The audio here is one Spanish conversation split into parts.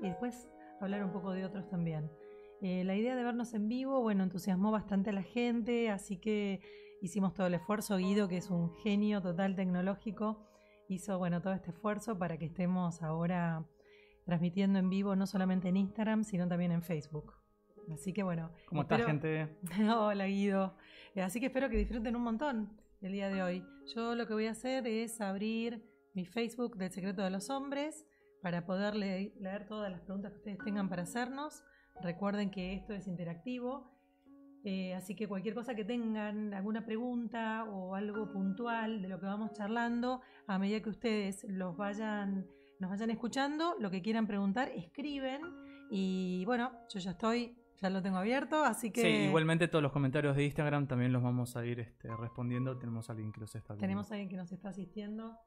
y después hablar un poco de otros también. Eh, la idea de vernos en vivo, bueno, entusiasmó bastante a la gente, así que hicimos todo el esfuerzo. Guido, que es un genio total tecnológico, hizo, bueno, todo este esfuerzo para que estemos ahora transmitiendo en vivo, no solamente en Instagram, sino también en Facebook. Así que bueno. ¿Cómo está, gente? Hola, Guido. Eh, así que espero que disfruten un montón el día de hoy. Yo lo que voy a hacer es abrir mi Facebook del Secreto de los Hombres para poder leer todas las preguntas que ustedes tengan para hacernos. Recuerden que esto es interactivo, eh, así que cualquier cosa que tengan, alguna pregunta o algo puntual de lo que vamos charlando, a medida que ustedes los vayan, nos vayan escuchando, lo que quieran preguntar, escriben. Y bueno, yo ya estoy, ya lo tengo abierto, así que... Sí, igualmente todos los comentarios de Instagram también los vamos a ir este, respondiendo. Tenemos a alguien que los está viendo. Tenemos a alguien que nos está asistiendo.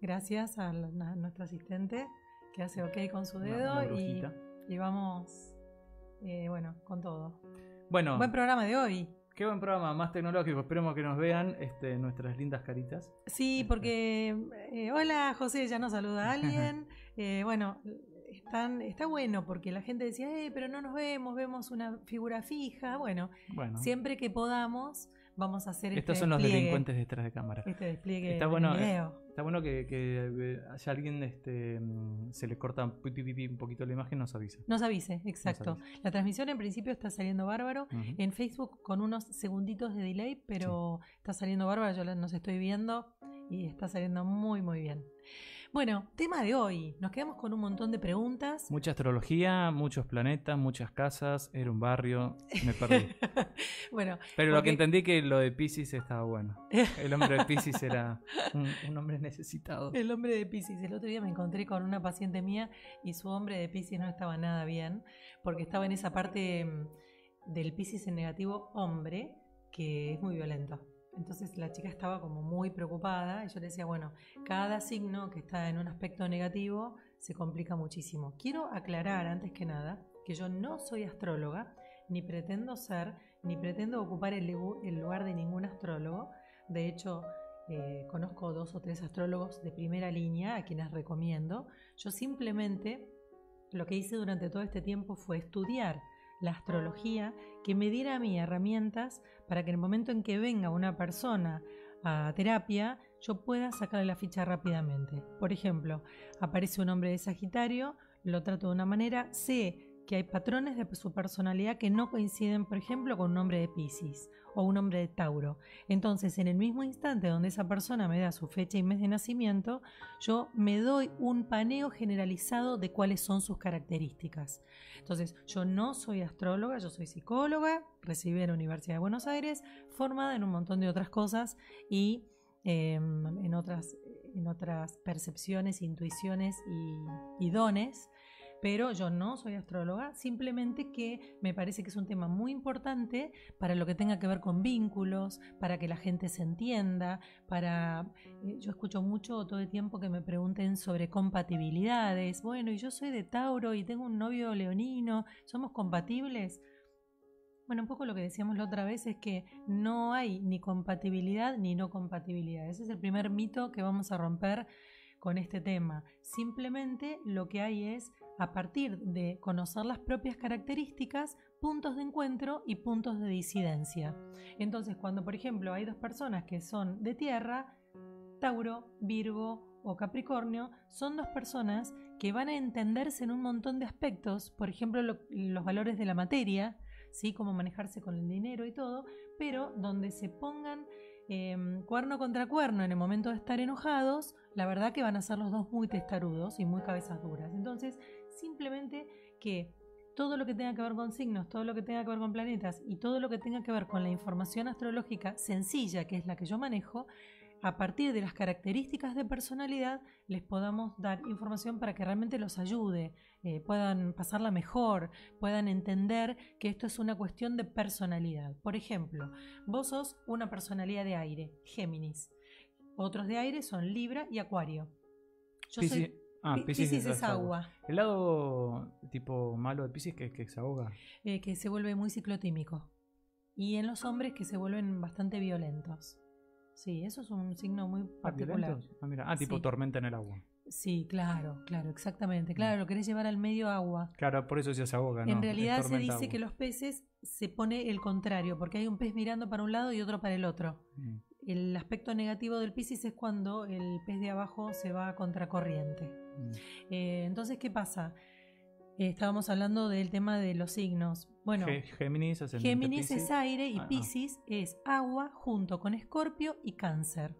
Gracias a, nuestro asistente que hace ok con su dedo y, y, vamos, eh, bueno, con todo. Bueno. Buen programa de hoy. Qué buen programa, más tecnológico. Esperemos que nos vean este, nuestras lindas caritas. Sí, este. porque. Eh, hola, José, ya nos saluda alguien. Eh, bueno, están, está bueno porque la gente decía, eh, pero no nos vemos, vemos una figura fija. Bueno, bueno. siempre que podamos, vamos a hacer Estos son los delincuentes detrás de cámara. Este despliegue está bueno, Está bueno que, que eh, haya alguien este, mm, se le corta un poquito la imagen, nos avise. Nos avise, exacto. La transmisión en principio está saliendo bárbaro. En Facebook con unos segunditos de delay, pero está saliendo bárbaro. Yo nos estoy viendo y está saliendo muy, muy bien. Bueno, tema de hoy. Nos quedamos con un montón de preguntas. Mucha astrología, muchos planetas, muchas casas. Era un barrio. Me perdí. bueno. Pero lo que entendí que lo de Pisces estaba bueno. El hombre de Pisces era un, hombre necesitado. El hombre de Pisces. El otro día me encontré con una paciente mía y su hombre de Pisces no estaba nada bien porque estaba en esa parte mm, del Pisces en negativo hombre que es muy violento. Entonces la chica estaba como muy preocupada y yo le decía, bueno, cada signo que está en un aspecto negativo se complica muchísimo. Quiero aclarar antes que nada que yo no soy astróloga, ni pretendo ser, ni pretendo ocupar el, lugar de ningún astrólogo. De hecho, eh, conozco dos o tres astrólogos de primera línea a quienes recomiendo. Yo simplemente lo que hice durante todo este tiempo fue estudiar la astrología que me diera a mí herramientas para que en el momento en que venga una persona a terapia, yo pueda sacarle la ficha rápidamente. Por ejemplo, aparece un hombre de Sagitario, lo trato de una manera, sé que hay patrones de su personalidad que no coinciden, por ejemplo, con un hombre de Pisces o un hombre de Tauro. Entonces, en el mismo instante donde esa persona me da su fecha y mes de nacimiento, yo me doy un paneo generalizado de cuáles son sus características. Entonces, yo no soy astróloga, yo soy psicóloga, recibí en la Universidad de Buenos Aires, formada en un montón de otras cosas y em, en, otras, en otras percepciones, intuiciones y dones pero yo no soy astróloga, simplemente que me parece que es un tema muy importante para lo que tenga que ver con vínculos, para que la gente se entienda, para... Eh, yo escucho mucho todo el tiempo que me pregunten sobre compatibilidades, bueno, y yo soy de Tauro y tengo un novio leonino, ¿somos compatibles? Bueno, un poco lo que decíamos la otra vez es que no hay ni compatibilidad ni no compatibilidad. Ese es el primer mito que vamos a romper con este tema. Simplemente lo que hay es a partir de conocer las propias características, puntos de encuentro y puntos de disidencia. Entonces, cuando por ejemplo hay dos personas que son de tierra, Tauro, Virgo o Capricornio, son dos personas que van a entenderse en un montón de aspectos, por ejemplo los valores de la materia, ¿sí? cómo manejarse con el dinero y todo, pero donde se pongan Em, cuerno contra cuerno en el momento de estar enojados, la verdad que van a ser los dos muy testarudos y muy cabezas duras. Entonces, simplemente que todo lo que tenga que ver con signos, todo lo que tenga que ver con planetas y todo lo que tenga que ver con la información astrológica sencilla, que es la que yo manejo, a partir de las características de personalidad les podamos dar información para que realmente los ayude, eh, puedan pasarla mejor, puedan entender que esto es una cuestión de personalidad. Por ejemplo, vos sos una personalidad de aire, Géminis. Otros de aire son Libra y Acuario. Yo soy Ah, Pisces, es, agua. El lado tipo malo de Pisces que, que se ahoga. Eh, que se vuelve muy ciclotímico. Y en los hombres que se vuelven bastante violentos. Sí, eso es un signo muy ah, particular. Ah, mira. ah tipo tormenta en el agua. Sí, claro, claro, exactamente. Claro, lo querés llevar al medio agua. Claro, por eso se ahoga, ¿no? En realidad se dice agua. que los peces se pone el contrario, porque hay un pez mirando para un lado y otro para el otro. Mm. El aspecto negativo del Piscis es cuando el pez de abajo se va a contracorriente. Mm. Eh, entonces, ¿qué pasa? Eh, estábamos hablando del tema de los signos. Bueno, Géminis, es aire y Ah, ah. Piscis es agua junto con Escorpio y Cáncer.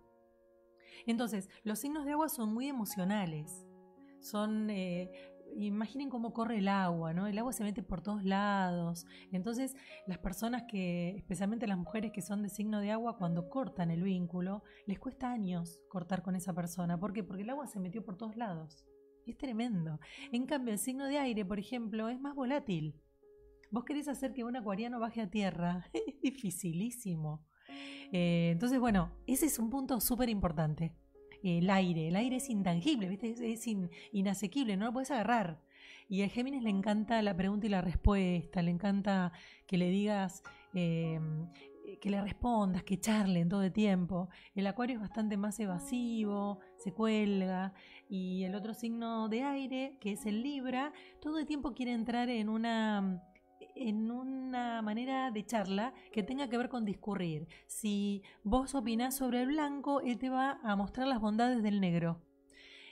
Entonces, los signos de agua son muy emocionales. Son, eh, imaginen cómo corre el agua, ¿no? El agua se mete por todos lados. Entonces, las personas que, especialmente las mujeres que son de signo de agua, cuando cortan el vínculo, les cuesta años cortar con esa persona. ¿Por qué? Porque el agua se metió por todos lados. Es tremendo. En cambio, el signo de aire, por ejemplo, es más volátil. Vos querés hacer que un acuariano baje a tierra. Es dificilísimo. Eh, entonces, bueno, ese es un punto súper importante. El aire. El aire es intangible, ¿viste? Es, es in- inasequible, no lo puedes agarrar. Y al Géminis le encanta la pregunta y la respuesta, le encanta que le digas, eh, que le respondas, que charlen todo el tiempo. El Acuario es bastante más evasivo, se cuelga. Y el otro signo de aire, que es el Libra, todo el tiempo quiere entrar en una en una manera de charla que tenga que ver con discurrir. Si vos opinás sobre el blanco, él te va a mostrar las bondades del negro.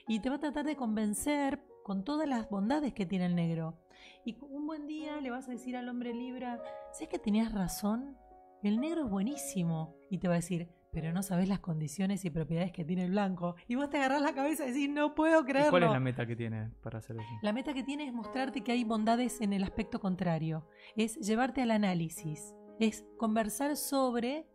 Y te va a tratar de convencer con todas las bondades que tiene el negro. Y un buen día le vas a decir al hombre Libra, ¿sabes que tenías razón? El negro es buenísimo. Y te va a decir, pero no sabes las condiciones y propiedades que tiene el blanco. Y vos te agarrás la cabeza y decís, no puedo ¿Y creerlo. cuál es la meta que tiene para hacer eso? La meta que tiene es mostrarte que hay bondades en el aspecto contrario, es llevarte al análisis, es conversar sobre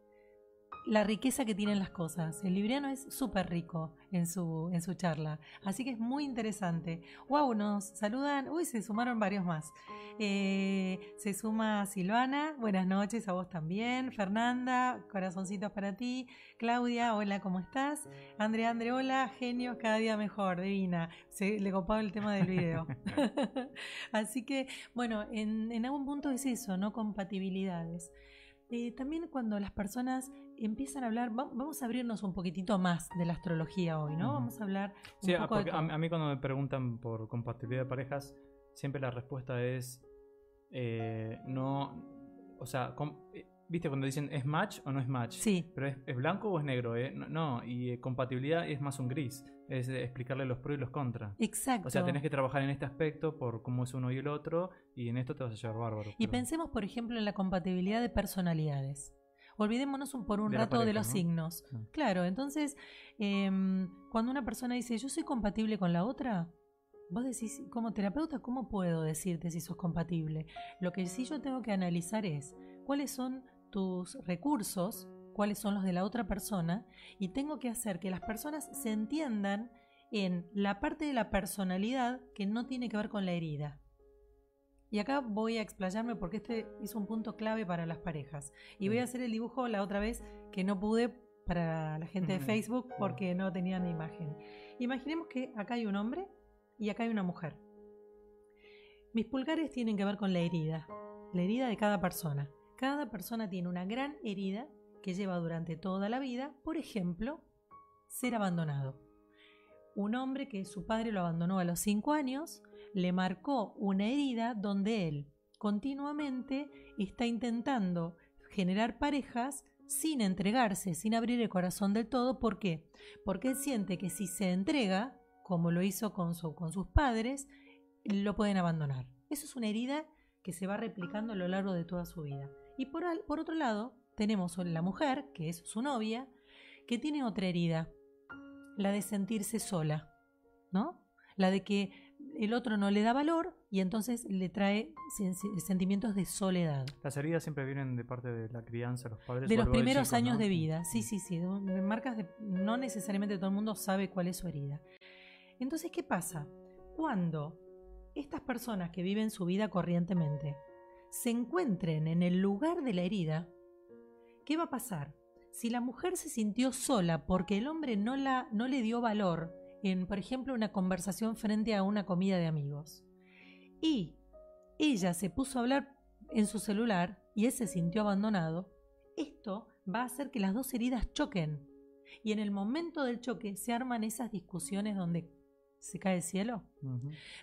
la riqueza que tienen las cosas. El libriano es súper rico en su, en su charla, así que es muy interesante. ¡Wow! Nos saludan, uy, se sumaron varios más. Eh, se suma Silvana, buenas noches a vos también. Fernanda, corazoncitos para ti. Claudia, hola, ¿cómo estás? Andre, Andre, hola, genios, cada día mejor, divina. Se, le copaba el tema del video. Así que, bueno, en, en algún punto es eso, ¿no? Compatibilidades. Eh, también cuando las personas empiezan a hablar, va- vamos a abrirnos un poquitito más de la astrología hoy, ¿no? Vamos a hablar un Sí, ah, poco de porque a, mí cuando me preguntan por compatibilidad de parejas, siempre la respuesta es eh, no, o sea, com- eh, viste cuando dicen es match o no es match, Sí, pero es, es blanco o es negro, eh? no, no, y eh, compatibilidad es más un gris, es explicarle los pros y los contras. exacto. O sea, tenés que trabajar en este aspecto por cómo es uno y el otro, y en esto te vas a llevar bárbaro. Y pero- pensemos, por ejemplo, en la compatibilidad de personalidades. Olvidémonos un- por un De rato de los ¿no? signos. Ah. Claro, entonces, em, cuando una persona dice, yo soy compatible con la otra, vos decís, como terapeuta, ¿cómo puedo decirte si sos compatible? Lo que sí yo tengo que analizar es cuáles son tus recursos, cuáles son los de la otra persona, y tengo que hacer que las personas se entiendan en la parte de la personalidad que no tiene que ver con la herida. Y acá voy a explayarme porque este es un punto clave para las parejas. Y voy a hacer el dibujo la otra vez que no pude para la gente de Ujú. Facebook porque no tenían imagen. Imaginemos que acá hay un hombre y acá hay una mujer. Mis pulgares tienen que ver con la herida, la herida de cada persona. Cada persona tiene una gran herida que lleva durante toda la vida, por ejemplo, ser abandonado. Un hombre que su padre lo abandonó a los 5 años le marcó una herida donde él continuamente está intentando generar parejas sin entregarse, sin abrir el corazón del todo. ¿Por qué? Porque él siente que si se entrega, como lo hizo con, con sus padres, lo pueden abandonar. Eso es una herida que se va replicando a lo largo de toda su vida. Y por, al- por otro lado, tenemos la mujer, que es su novia, que tiene otra herida, la de sentirse sola, ¿no? La de que el otro no le da valor y entonces le trae sen- sentimientos de soledad. Las heridas siempre vienen de parte de la crianza, los padres. De los primeros chicos, años ¿no? de vida, sí, sí, sí. de marcas de, no necesariamente todo el mundo sabe cuál es su herida. Entonces, ¿qué pasa? Cuando estas personas que viven su vida corrientemente se encuentren en el lugar de la herida, ¿qué va a pasar? Si la mujer se sintió sola porque el hombre no, la, no le dio valor en, por ejemplo, una conversación frente a una comida de amigos, y ella se puso a hablar en su celular y él se sintió abandonado, esto va a hacer que las dos heridas choquen. Y en el momento del choque se arman esas discusiones donde se cae del cielo.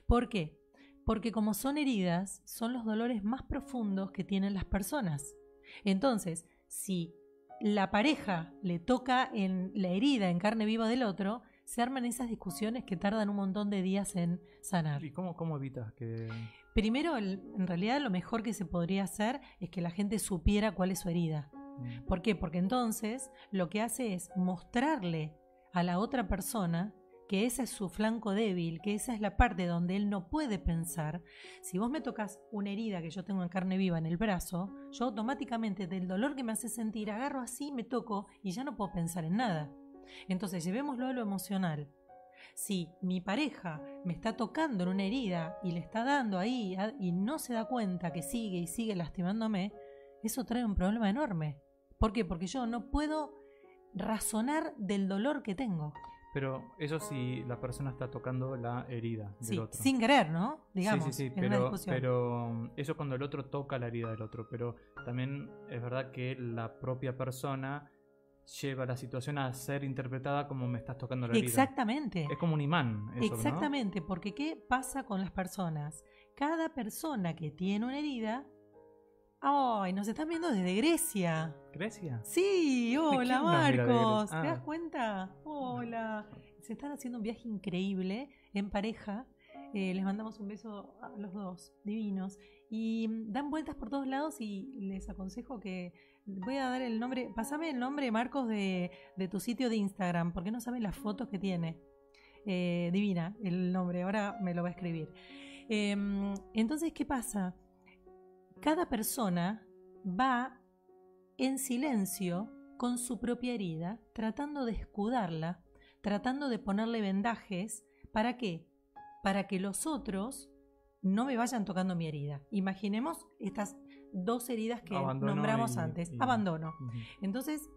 ¿Por qué? Porque como son heridas, son los dolores más profundos que tienen las personas. Entonces, si la pareja le toca en la herida en carne viva del otro, se arman esas discusiones que tardan un montón de días en sanar. ¿Y cómo, cómo evitas que.? Primero, el- en realidad lo mejor que se podría hacer es que la gente supiera cuál es su herida. Mm, ¿Por qué? Porque entonces lo que hace es mostrarle a la otra persona que ese es su flanco débil, que esa es la parte donde él no puede pensar. Si vos me tocas una herida que yo tengo en carne viva en el brazo, yo automáticamente del dolor que me hace sentir agarro así, me toco y ya no puedo pensar en nada. Entonces llevémoslo a lo emocional. Si mi pareja me está tocando en una herida y le está dando ahí a- y no se da cuenta que sigue y sigue lastimándome, eso trae un problema enorme. ¿Por qué? Porque yo no puedo razonar del dolor que tengo. Pero eso si la persona está tocando la herida del Sí, otro. sin querer, ¿no? Digamos, sí, sí, sí, pero mm, eso cuando el otro toca la herida del otro. Pero también es verdad que la propia persona lleva la situación a ser interpretada como me estás tocando la herida. Exactamente. Es como un imán. Eso, ¿no? Exactamente, porque ¿qué pasa con las personas? Cada persona que tiene una herida... ¡Ay! Nos están viendo desde Grecia. ¿Grecia? Sí, hola ¿Quién nos mira de Marcos. ¿Te das Ah. cuenta? Hola. Se están haciendo un viaje increíble en pareja. Eh, les mandamos un beso a los dos, divinos. Y dan vueltas por todos lados y les aconsejo que voy a dar el nombre. Pasame el nombre, Marcos, de, de tu sitio de Instagram, porque no saben las fotos que tiene. Eh, divina el nombre, ahora me lo va a escribir. Em, entonces, ¿qué pasa? Cada persona va en silencio con su propia herida, tratando de escudarla, tratando de ponerle vendajes. ¿Para qué? Para que los otros no me vayan tocando mi herida. Imaginemos estas dos heridas que Abandono nombramos y- antes. y- Abandono. Entonces,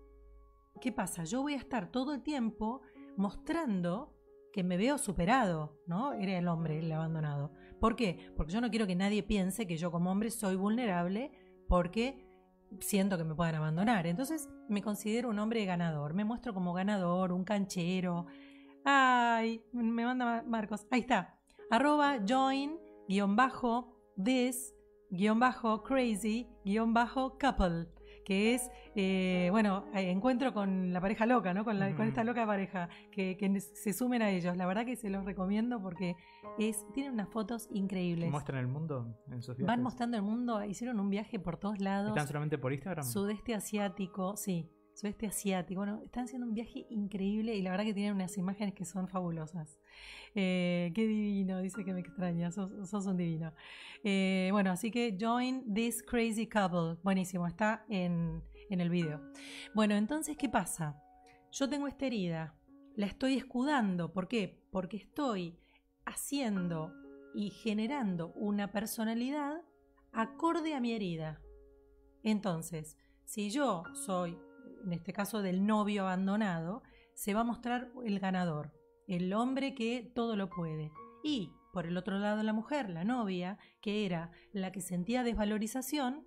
¿qué pasa? Yo voy a estar todo el tiempo mostrando que me veo superado, ¿no? Era el hombre el abandonado. ¿Por qué? Porque yo no quiero que nadie piense que yo como hombre soy vulnerable porque siento que me puedan abandonar. Entonces me considero un hombre ganador. Me muestro como ganador, un canchero. Ay, me manda Ma- Marcos. Ahí está. Arroba join guion bajo this guion bajo crazy guion bajo couple que es, eh, bueno, eh, encuentro con la pareja loca, ¿no? Con, la- con esta loca pareja, que, que se sumen a ellos. La verdad que se los recomiendo porque es, tienen unas fotos increíbles. ¿Muestran el mundo en sus viajes? Van mostrando el mundo, hicieron un viaje por todos lados. ¿Están solamente por Instagram? Sudeste asiático, sí, sudeste asiático. Bueno, están haciendo un viaje increíble y la verdad que tienen unas imágenes que son fabulosas. Eh, qué divino, dice que me extraña, sos, sos un divino. Eh, bueno, así que join this crazy couple. Buenísimo, está en, en el video. Bueno, entonces, ¿qué pasa? Yo tengo esta herida, la estoy escudando. ¿Por qué? Porque estoy haciendo y generando una personalidad acorde a mi herida. Entonces, si yo soy, en este caso del novio abandonado, se va a mostrar el ganador, el hombre que todo lo puede. Y por el otro lado la mujer, la novia, que era la que sentía desvalorización,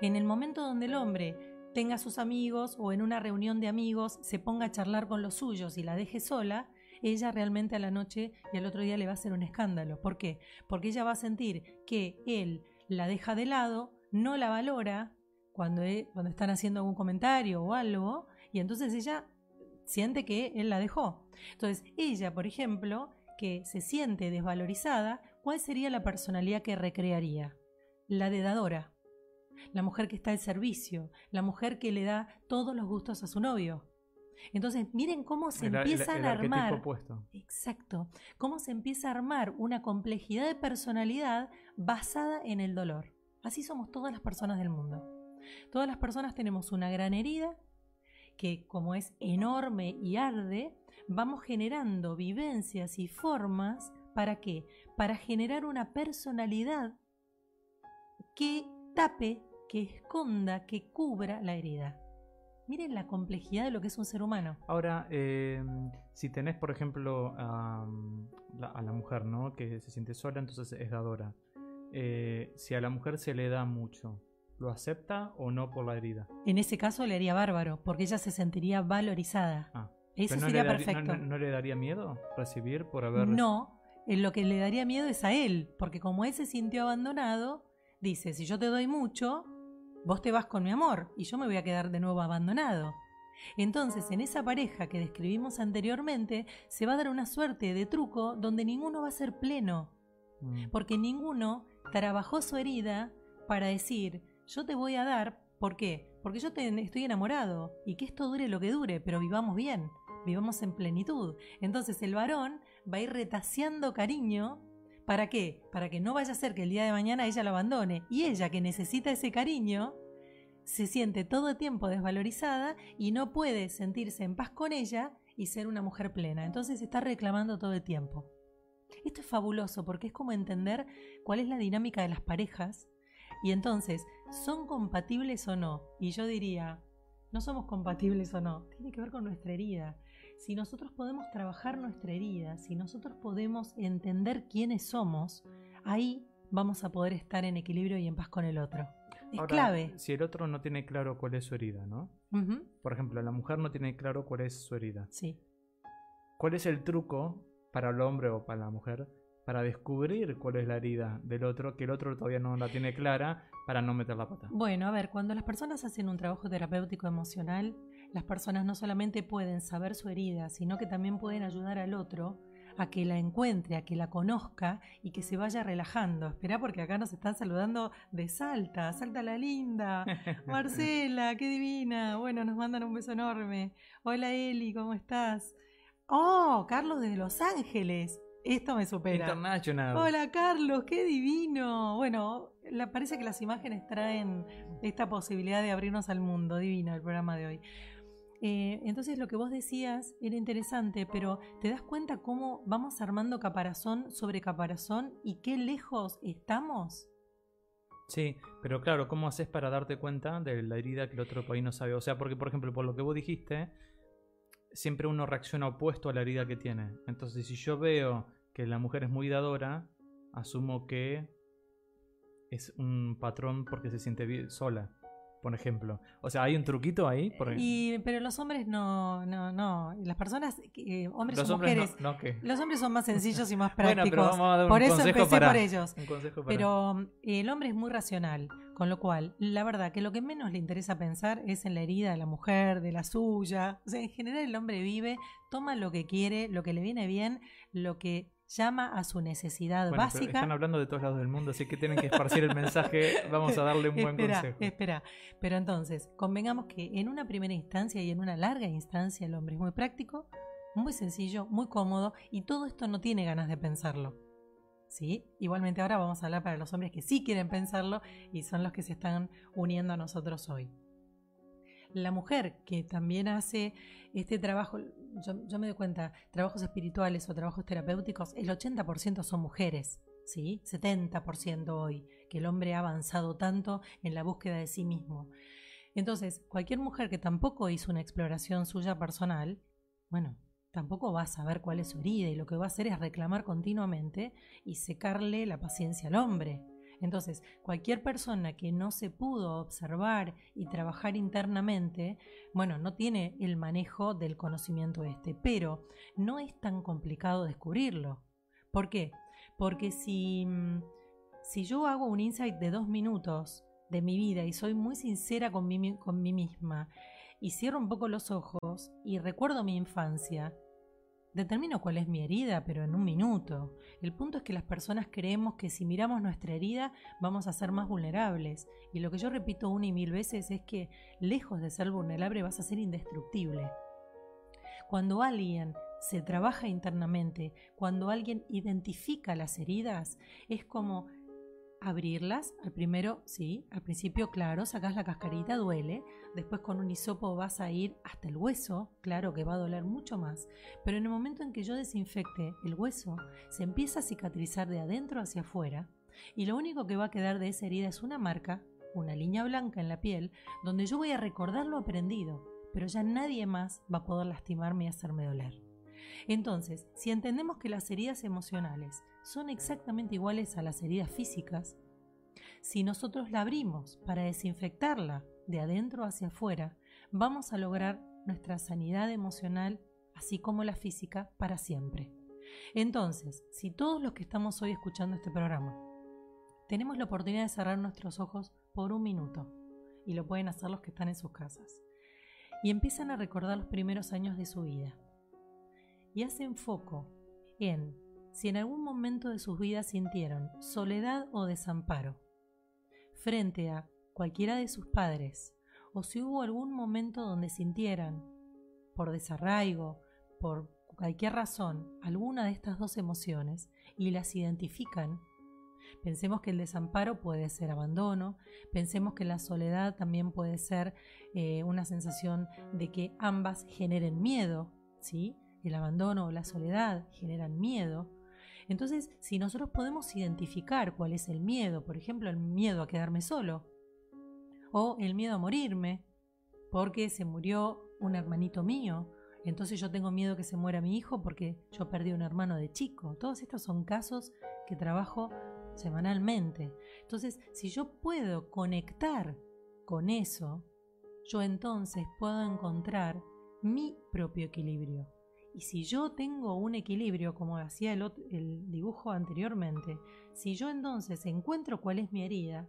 en el momento donde el hombre tenga sus amigos o en una reunión de amigos se ponga a charlar con los suyos y la deje sola, ella realmente a la noche y al otro día le va a hacer un escándalo. ¿Por qué? Porque ella va a sentir que él la deja de lado, no la valora cuando, e- cuando están haciendo algún comentario o algo, y entonces ella siente que él la dejó. Entonces, ella, por ejemplo, que se siente desvalorizada, ¿cuál sería la personalidad que recrearía? La de dadora. La mujer que está al servicio, la mujer que le da todos los gustos a su novio. Entonces, miren cómo se El- el- empiezan el a arquetipo armar. opuesto. Exacto. Cómo se empieza a armar una complejidad de personalidad basada en el dolor. Así somos todas las personas del mundo. Todas las personas tenemos una gran herida que como es enorme y arde, vamos generando vivencias y formas para qué? Para generar una personalidad que tape, que esconda, que cubra la herida. Miren la complejidad de lo que es un ser humano. Ahora, eh, si tenés, por ejemplo, a la, a la mujer, ¿no? Que se siente sola, entonces es dadora. Eh, si a la mujer se le da mucho, ¿lo acepta o no por la herida? En ese caso le haría bárbaro, porque ella se sentiría valorizada. Ah. Eso no sería daría- perfecto. No, no- no le daría miedo recibir por haber... No, eh, lo que le daría miedo es a él, porque como él se sintió abandonado, dice, si yo te doy mucho, vos te vas con mi amor y yo me voy a quedar de nuevo abandonado. Entonces, en esa pareja que describimos anteriormente, se va a dar una suerte de truco donde ninguno va a ser pleno, Mm. porque ninguno trabajó su herida para decir, yo te voy a dar, ¿por qué? Porque yo te- estoy enamorado y que esto dure lo que dure, pero vivamos bien, vivamos en plenitud. Entonces el varón va a ir retaseando cariño. ¿Para qué? Para que no vaya a ser que el día de mañana ella lo abandone y ella que necesita ese cariño se siente todo el tiempo desvalorizada y no puede sentirse en paz con ella y ser una mujer plena. Entonces está reclamando todo el tiempo. Esto es fabuloso porque es como entender cuál es la dinámica de las parejas y entonces, ¿son compatibles o no? Y yo diría, no somos compatibles o no, tiene que ver con nuestra herida. Si nosotros podemos trabajar nuestra herida, si nosotros podemos entender quiénes somos, ahí vamos a poder estar en equilibrio y en paz con el otro. Es Ahora, clave. Si el otro no tiene claro cuál es su herida, ¿no? Por ejemplo, la mujer no tiene claro cuál es su herida. Sí. ¿Cuál es el truco para el hombre o para la mujer para descubrir cuál es la herida del otro, que el otro todavía no la tiene clara, para no meter la pata? Bueno, a ver, cuando las personas hacen un trabajo terapéutico emocional, las personas no solamente pueden saber su herida, sino que también pueden ayudar al otro a que la encuentre, a que la conozca y que se vaya relajando. Esperá porque acá nos están saludando de Salta, Salta la linda. Marcela, qué divina. Bueno, nos mandan un beso enorme. Hola Eli, ¿cómo estás? Oh, Carlos desde Los Ángeles. Esto me supera. International. Hola Carlos, qué divino. Bueno, la, parece que las imágenes traen esta posibilidad de abrirnos al mundo. Divino el programa de hoy. Eh, entonces lo que vos decías era interesante, pero ¿te das cuenta cómo vamos armando caparazón sobre caparazón y qué lejos estamos? Sí, pero claro, ¿cómo haces para darte cuenta de la herida que el otro país no sabe? O sea, porque por ejemplo, por lo que vos dijiste, siempre uno reacciona opuesto a la herida que tiene. Entonces, si yo veo que la mujer es muy dadora, asumo que es un patrón porque se siente bien sola, por ejemplo. O sea, hay un truquito ahí. Por... Y, pero los hombres no, no, no. Las personas, eh, hombres Los o hombres mujeres, no, no, ¿qué? los hombres son más sencillos y más Bueno, prácticos. pero vamos a dar un por eso consejo empecé para- por ellos. Un consejo para... Pero mm, el hombre es muy racional, con lo cual, la verdad que lo que menos le interesa pensar es en la herida de la mujer, de la suya. O sea, en general el hombre vive, toma lo que quiere, lo que le viene bien, lo que llama a su necesidad Bueno, básica. están hablando de todos lados del mundo, así que tienen que esparcir el mensaje. Vamos a darle un buen espera, consejo. espera. Pero entonces, convengamos que en una primera instancia y en una larga instancia el hombre es muy práctico, muy sencillo, muy cómodo y todo esto no tiene ganas de pensarlo. ¿Sí? Igualmente ahora vamos a hablar para los hombres que sí quieren pensarlo y son los que se están uniendo a nosotros hoy. La mujer que también hace este trabajo, yo, me doy cuenta, trabajos espirituales o trabajos terapéuticos, el 80% son mujeres, ¿sí? 70% hoy, que el hombre ha avanzado tanto en la búsqueda de sí mismo. Entonces, cualquier mujer que tampoco hizo una exploración suya personal, bueno, tampoco va a saber cuál es su herida y lo que va a hacer es reclamar continuamente y secarle la paciencia al hombre. Entonces, cualquier persona que no se pudo observar y trabajar internamente, bueno, no tiene el manejo del conocimiento este, pero no es tan complicado descubrirlo. ¿Por qué? Porque si, mm, si yo hago un insight de dos minutos de mi vida y soy muy sincera con mí, con mí misma y cierro un poco los ojos y recuerdo mi infancia, determino cuál es mi herida, pero en un minuto. El punto es que las personas creemos que si miramos nuestra herida vamos a ser más vulnerables. Y lo que yo repito una y mil veces es que lejos de ser vulnerable vas a ser indestructible. Cuando alguien se trabaja internamente, cuando alguien identifica las heridas, es como abrirlas. Al primero, sí, al principio, claro, sacas la cascarita, duele. Después con un hisopo vas a ir hasta el hueso, claro que va a doler mucho más. Pero en el momento en que yo desinfecte el hueso, se empieza a cicatrizar de adentro hacia afuera. Y lo único que va a quedar de esa herida es una marca, una línea blanca en la piel, donde yo voy a recordar lo aprendido, pero ya nadie más va a poder lastimarme y hacerme doler. Entonces, si entendemos que las heridas emocionales son exactamente iguales a las heridas físicas, si nosotros la abrimos para desinfectarla de adentro hacia afuera, vamos a lograr nuestra sanidad emocional así como la física, para siempre. Entonces, si todos los que estamos hoy escuchando este programa tenemos la oportunidad de cerrar nuestros ojos por un minuto, y lo pueden hacer los que están en sus casas, y empiezan a recordar los primeros años de su vida, y hacen foco en si en algún momento de sus vidas sintieron soledad o desamparo frente a cualquiera de sus padres, o si hubo algún momento donde sintieran, por desarraigo, por cualquier razón, alguna de estas dos emociones y las identifican, pensemos que el desamparo puede ser abandono, pensemos que la soledad también puede ser eh, una sensación de que ambas generen miedo, ¿sí? El abandono o la soledad generan miedo. Entonces, si nosotros podemos identificar cuál es el miedo, por ejemplo, el miedo a quedarme solo, o el miedo a morirme, porque se murió un hermanito mío, entonces yo tengo miedo que se muera mi hijo porque yo perdí un hermano de chico. Todos estos son casos que trabajo semanalmente. Entonces, si yo puedo conectar con eso, yo entonces puedo encontrar mi propio equilibrio. Y si yo tengo un equilibrio, como hacía el, dibujo anteriormente, si yo entonces encuentro cuál es mi herida,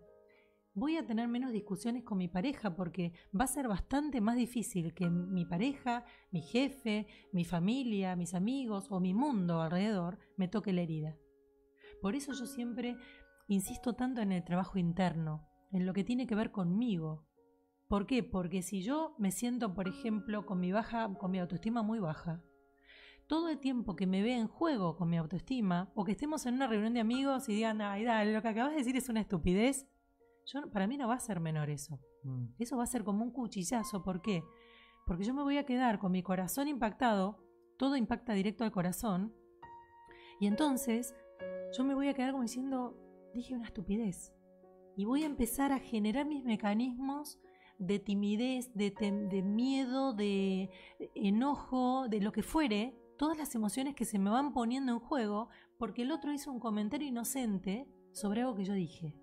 voy a tener menos discusiones con mi pareja porque va a ser bastante más difícil que mi pareja, mi jefe, mi familia, mis amigos o mi mundo alrededor me toque la herida. Por eso yo siempre insisto tanto en el trabajo interno, en lo que tiene que ver conmigo. ¿Por qué? Porque si yo me siento, por ejemplo, con mi baja, con mi autoestima muy baja, todo el tiempo que me ve en juego con mi autoestima, o que estemos en una reunión de amigos y digan, ay, dale, lo que acabas de decir es una estupidez, para mí no va a ser menor eso. Mm. Eso va a ser como un cuchillazo. ¿Por qué? Porque yo me voy a quedar con mi corazón impactado, todo impacta directo al corazón, y entonces yo me voy a quedar como diciendo, dije una estupidez. Y voy a empezar a generar mis mecanismos de timidez, de, de miedo, de enojo, de lo que fuere, todas las emociones que se me van poniendo en juego porque el otro hizo un comentario inocente sobre algo que yo dije.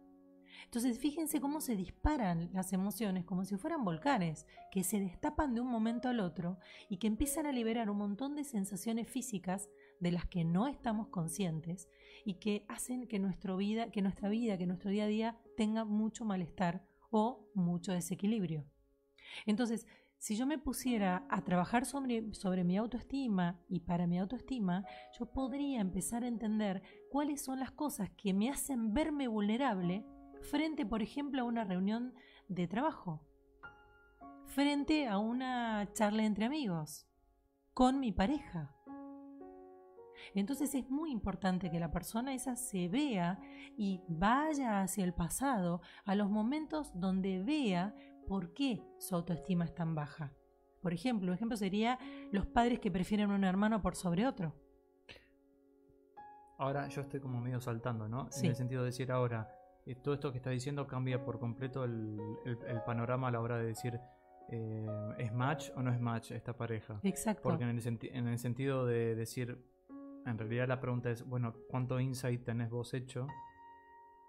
Entonces, fíjense cómo se disparan las emociones como si fueran volcanes, que se destapan de un momento al otro y que empiezan a liberar un montón de sensaciones físicas de las que no estamos conscientes y que hacen que, nuestra vida, que nuestra vida, que nuestro día a día tenga mucho malestar o mucho desequilibrio. Entonces, si yo me pusiera a trabajar sobre, mi autoestima y para mi autoestima, yo podría empezar a entender cuáles son las cosas que me hacen verme vulnerable frente, por ejemplo, a una reunión de trabajo, frente a una charla entre amigos, con mi pareja. Entonces es muy importante que la persona esa se vea y vaya hacia el pasado, a los momentos donde vea por qué su autoestima es tan baja. Por ejemplo, un ejemplo sería los padres que prefieren un hermano por sobre otro. Ahora yo estoy como medio saltando, ¿no? En el sentido de decir ahora, eh, todo esto que está diciendo cambia por completo el, panorama a la hora de decir eh, ¿es match o no es match esta pareja? Exacto. Porque en el, en el sentido de decir, en realidad la pregunta es, bueno, ¿cuánto insight tenés vos hecho?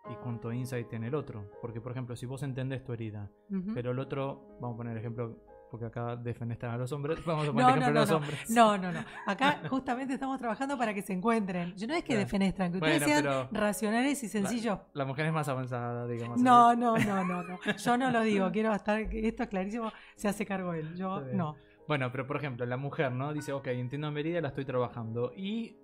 Y cuánto insight tiene el otro. Porque, por ejemplo, si vos entendés tu herida, pero el otro, vamos a poner el ejemplo porque acá defenestran a los hombres. Vamos a poner no, ejemplo no, a los hombres. No, no, no. Acá justamente estamos trabajando para que se encuentren. Yo no es que defenestran, que ustedes sean racionales y sencillos. La, mujer es más avanzada, digamos. No, no, no, no, no. Yo no lo digo. Quiero estar, esto es clarísimo, se hace cargo él. Yo no. Bueno, pero por ejemplo, la mujer, ¿no? Dice, ok, entiendo mi herida, la estoy trabajando. Y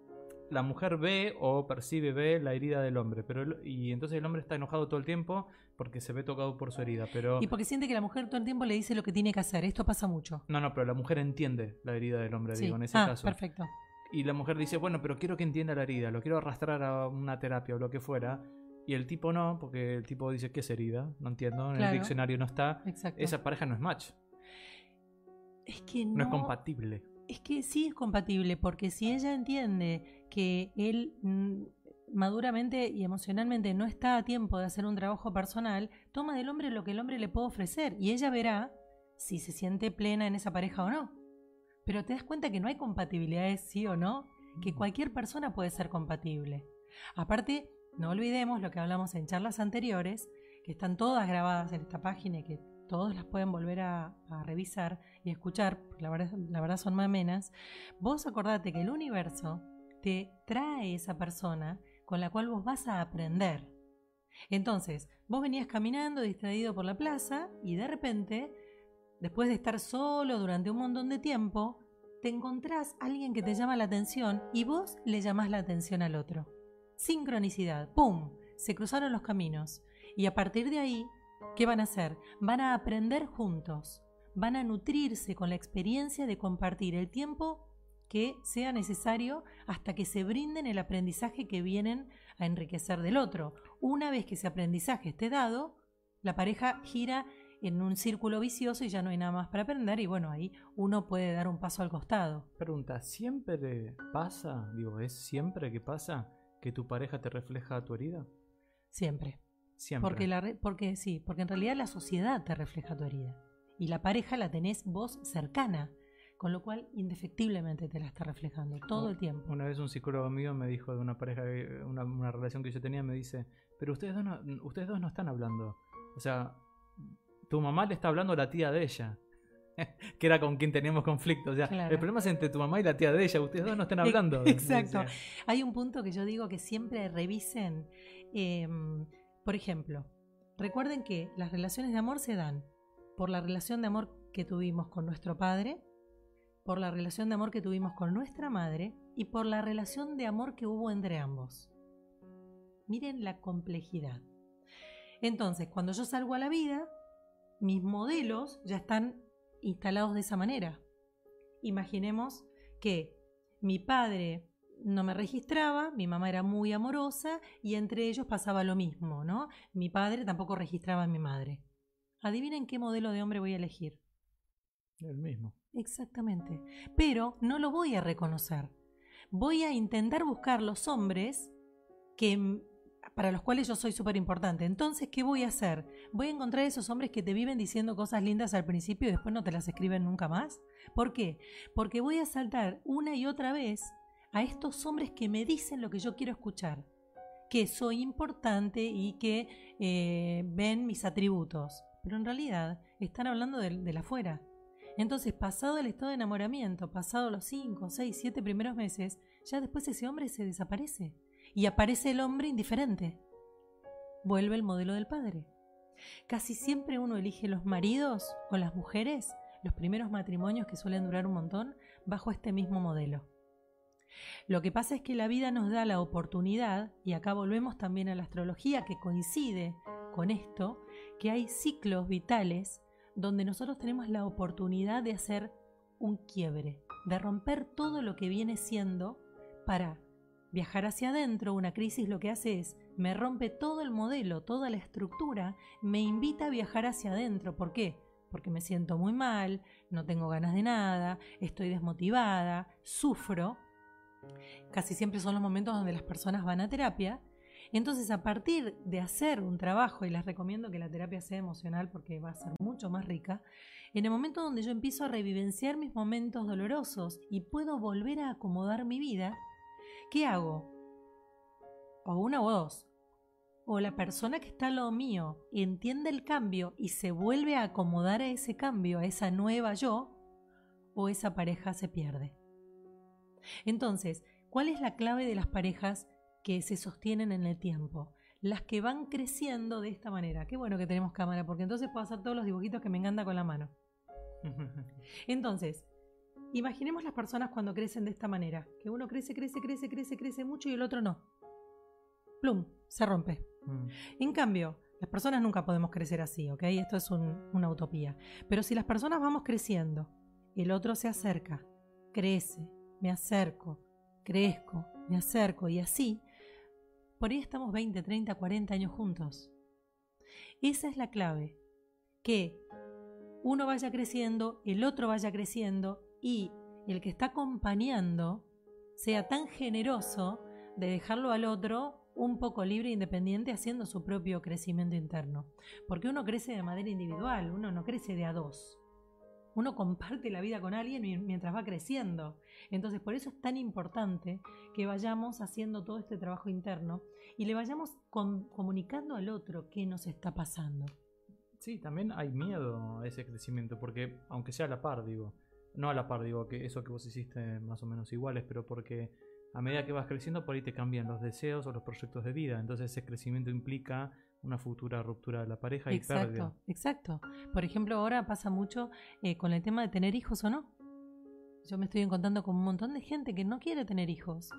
la mujer ve o percibe, ve la herida del hombre. pero Y entonces el hombre está enojado todo el tiempo porque se ve tocado por su herida. pero Y porque siente que la mujer todo el tiempo le dice lo que tiene que hacer. Esto pasa mucho. No, no, pero la mujer entiende la herida del hombre, digo, en ese ah, caso. Perfecto. Y la mujer dice, bueno, pero quiero que entienda la herida, lo quiero arrastrar a una terapia o lo que fuera. Y el tipo no, porque el tipo dice que es herida, no entiendo, en el diccionario no está. Exacto. Esa pareja no es match. Es que no, no es compatible. Es que sí es compatible, porque si ella entiende que él mm, maduramente y emocionalmente no está a tiempo de hacer un trabajo personal, toma del hombre lo que el hombre le puede ofrecer y ella verá si se siente plena en esa pareja o no. Pero te das cuenta que no hay compatibilidades sí o no, que cualquier persona puede ser compatible. Aparte, no olvidemos lo que hablamos en charlas anteriores, que están todas grabadas en esta página y que todos las pueden volver a, a revisar y escuchar, porque la verdad, la verdad son amenas, vos acordate que el universo te trae esa persona con la cual vos vas a aprender. Entonces, vos venías caminando distraído por la plaza y de repente, después de estar solo durante un montón de tiempo, te encontrás a alguien que te llama la atención y vos le llamás la atención al otro. Sincronicidad, ¡pum! Se cruzaron los caminos. Y a partir de ahí, ¿qué van a hacer? Van a aprender juntos, van a nutrirse con la experiencia de compartir el tiempo que sea necesario hasta que se brinden el aprendizaje que vienen a enriquecer del otro. Una vez que ese aprendizaje esté dado, la pareja gira en un círculo vicioso y ya no hay nada más para aprender y bueno, ahí uno puede dar un paso al costado. Pregunta, ¿siempre pasa, digo, es siempre que pasa que tu pareja te refleja tu herida? Siempre. Siempre. Porque, la, porque sí, porque en realidad la sociedad te refleja tu herida y la pareja la tenés vos cercana. Con lo cual, indefectiblemente te la está reflejando todo el tiempo. Una vez un psicólogo mío me dijo de una pareja, una, una relación que yo tenía, me dice, pero ustedes dos, no, ustedes dos no están hablando. O sea, tu mamá le está hablando a la tía de ella. que era con quien teníamos conflicto. O sea, Claro. el problema es entre tu mamá y la tía de ella. Ustedes dos no están hablando. Exacto. Hay un punto que yo digo que siempre revisen. eh, por ejemplo, recuerden que las relaciones de amor se dan por la relación de amor que tuvimos con nuestro padre, por la relación de amor que tuvimos con nuestra madre y por la relación de amor que hubo entre ambos. Miren la complejidad. Entonces, cuando yo salgo a la vida, mis modelos ya están instalados de esa manera. Imaginemos que mi padre no me registraba, mi mamá era muy amorosa y entre ellos pasaba lo mismo, ¿no? Mi padre tampoco registraba a mi madre. Adivinen qué modelo de hombre voy a elegir. El mismo. Exactamente. Pero no lo voy a reconocer. Voy a intentar buscar los hombres que para los cuales yo soy súper importante. Entonces, ¿qué voy a hacer? Voy a encontrar esos hombres que te viven diciendo cosas lindas al principio y después no te las escriben nunca más. ¿Por qué? Porque voy a saltar una y otra vez a estos hombres que me dicen lo que yo quiero escuchar, que soy importante y que eh, ven mis atributos. Pero en realidad están hablando del, del afuera. Entonces, pasado el estado de enamoramiento, pasado los 5, 6, 7 primeros meses, ya después ese hombre se desaparece. Y aparece el hombre indiferente. Vuelve el modelo del padre. Casi siempre uno elige los maridos o las mujeres, los primeros matrimonios que suelen durar un montón, bajo este mismo modelo. Lo que pasa es que la vida nos da la oportunidad, y acá volvemos también a la astrología que coincide con esto, que hay ciclos vitales donde nosotros tenemos la oportunidad de hacer un quiebre, de romper todo lo que viene siendo para viajar hacia adentro. Una crisis lo que hace es, me rompe todo el modelo, toda la estructura, me invita a viajar hacia adentro. ¿Por qué? Porque me siento muy mal, no tengo ganas de nada, estoy desmotivada, sufro. Casi siempre son los momentos donde las personas van a terapia entonces, a partir de hacer un trabajo, y les recomiendo que la terapia sea emocional porque va a ser más rica, en el momento donde yo empiezo a revivenciar mis momentos dolorosos y puedo volver a acomodar mi vida, ¿qué hago? O una o dos. O la persona que está a lo mío entiende el cambio y se vuelve a acomodar a ese cambio, a esa nueva yo, o esa pareja se pierde. Entonces, ¿cuál es la clave de las parejas que se sostienen en el tiempo. Las que van creciendo de esta manera. Qué bueno que tenemos cámara, porque entonces puedo hacer todos los dibujitos que me encanta con la mano. Entonces, imaginemos las personas cuando crecen de esta manera. Que uno crece, crece, crece, crece, crece mucho y el otro no. Plum, se rompe. Mm. En cambio, las personas nunca podemos crecer así, ¿ok? Esto es un- una utopía. Pero si las personas vamos creciendo, el otro se acerca, crece, me acerco, crezco, me acerco y así, por ahí estamos 20, 30, 40 años juntos. Esa es la clave, que uno vaya creciendo, el otro vaya creciendo y el que está acompañando sea tan generoso de dejarlo al otro un poco libre e independiente haciendo su propio crecimiento interno. Porque uno crece de manera individual, uno no crece de a dos. Uno comparte la vida con alguien mi- mientras va creciendo. Entonces, por eso es tan importante que vayamos haciendo todo este trabajo interno y le vayamos com- comunicando al otro qué nos está pasando. Sí, también hay miedo a ese crecimiento, porque aunque sea a la par, digo, no a la par, digo, que eso que vos hiciste más o menos iguales, pero porque a medida que vas creciendo por ahí te cambian los deseos o los proyectos de vida, entonces ese crecimiento implica una futura ruptura de la pareja y exacto, pérdida. Exacto. Por ejemplo, ahora pasa mucho eh, con el tema de tener hijos o no. Yo me estoy encontrando con un montón de gente que no quiere tener hijos.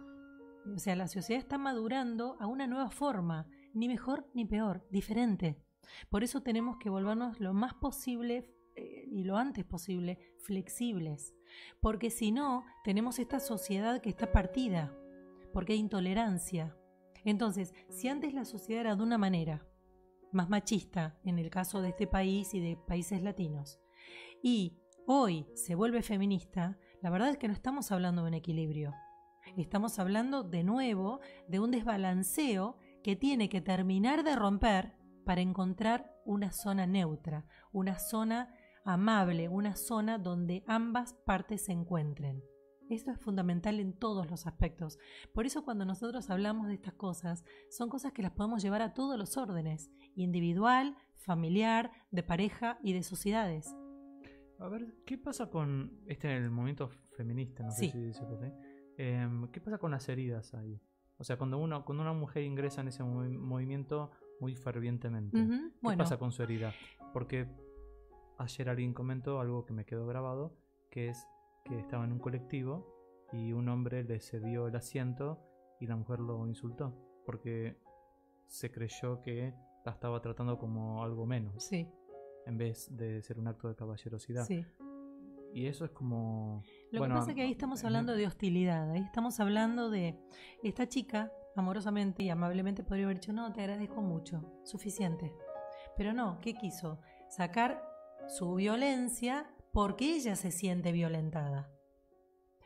O sea, la sociedad está madurando a una nueva forma, ni mejor ni peor, diferente. Por eso tenemos que volvernos lo más posible eh, y lo antes posible flexibles. Porque si no, tenemos esta sociedad que está partida, porque hay intolerancia. Entonces, si antes la sociedad era de una manera, más machista en el caso de este país y de países latinos, y hoy se vuelve feminista, la verdad es que no estamos hablando de un equilibrio. Estamos hablando de nuevo de un desbalanceo que tiene que terminar de romper para encontrar una zona neutra, una zona amable, una zona donde ambas partes se encuentren. Esto es fundamental en todos los aspectos. Por eso cuando nosotros hablamos de estas cosas, son cosas que las podemos llevar a todos los órdenes, individual, familiar, de pareja y de sociedades. A ver, ¿qué pasa con este en el movimiento feminista? No sé Sí. si decirlo así. Em, ¿Qué pasa con las heridas ahí? O sea, cuando, uno, cuando una mujer ingresa en ese movi- movimiento muy fervientemente, ¿qué Bueno, pasa con su herida? Porque ayer alguien comentó algo que me quedó grabado, que es que estaba en un colectivo y un hombre le cedió el asiento y la mujer lo insultó, porque se creyó que la estaba tratando como algo menos, sí, en vez de ser un acto de caballerosidad. sí. Y eso es como... Lo bueno, que pasa es que ahí estamos en- hablando de hostilidad, ahí estamos hablando de esta chica, amorosamente y amablemente podría haber dicho, no, te agradezco mucho, suficiente. Pero no, ¿qué quiso? Sacar su violencia porque ella se siente violentada.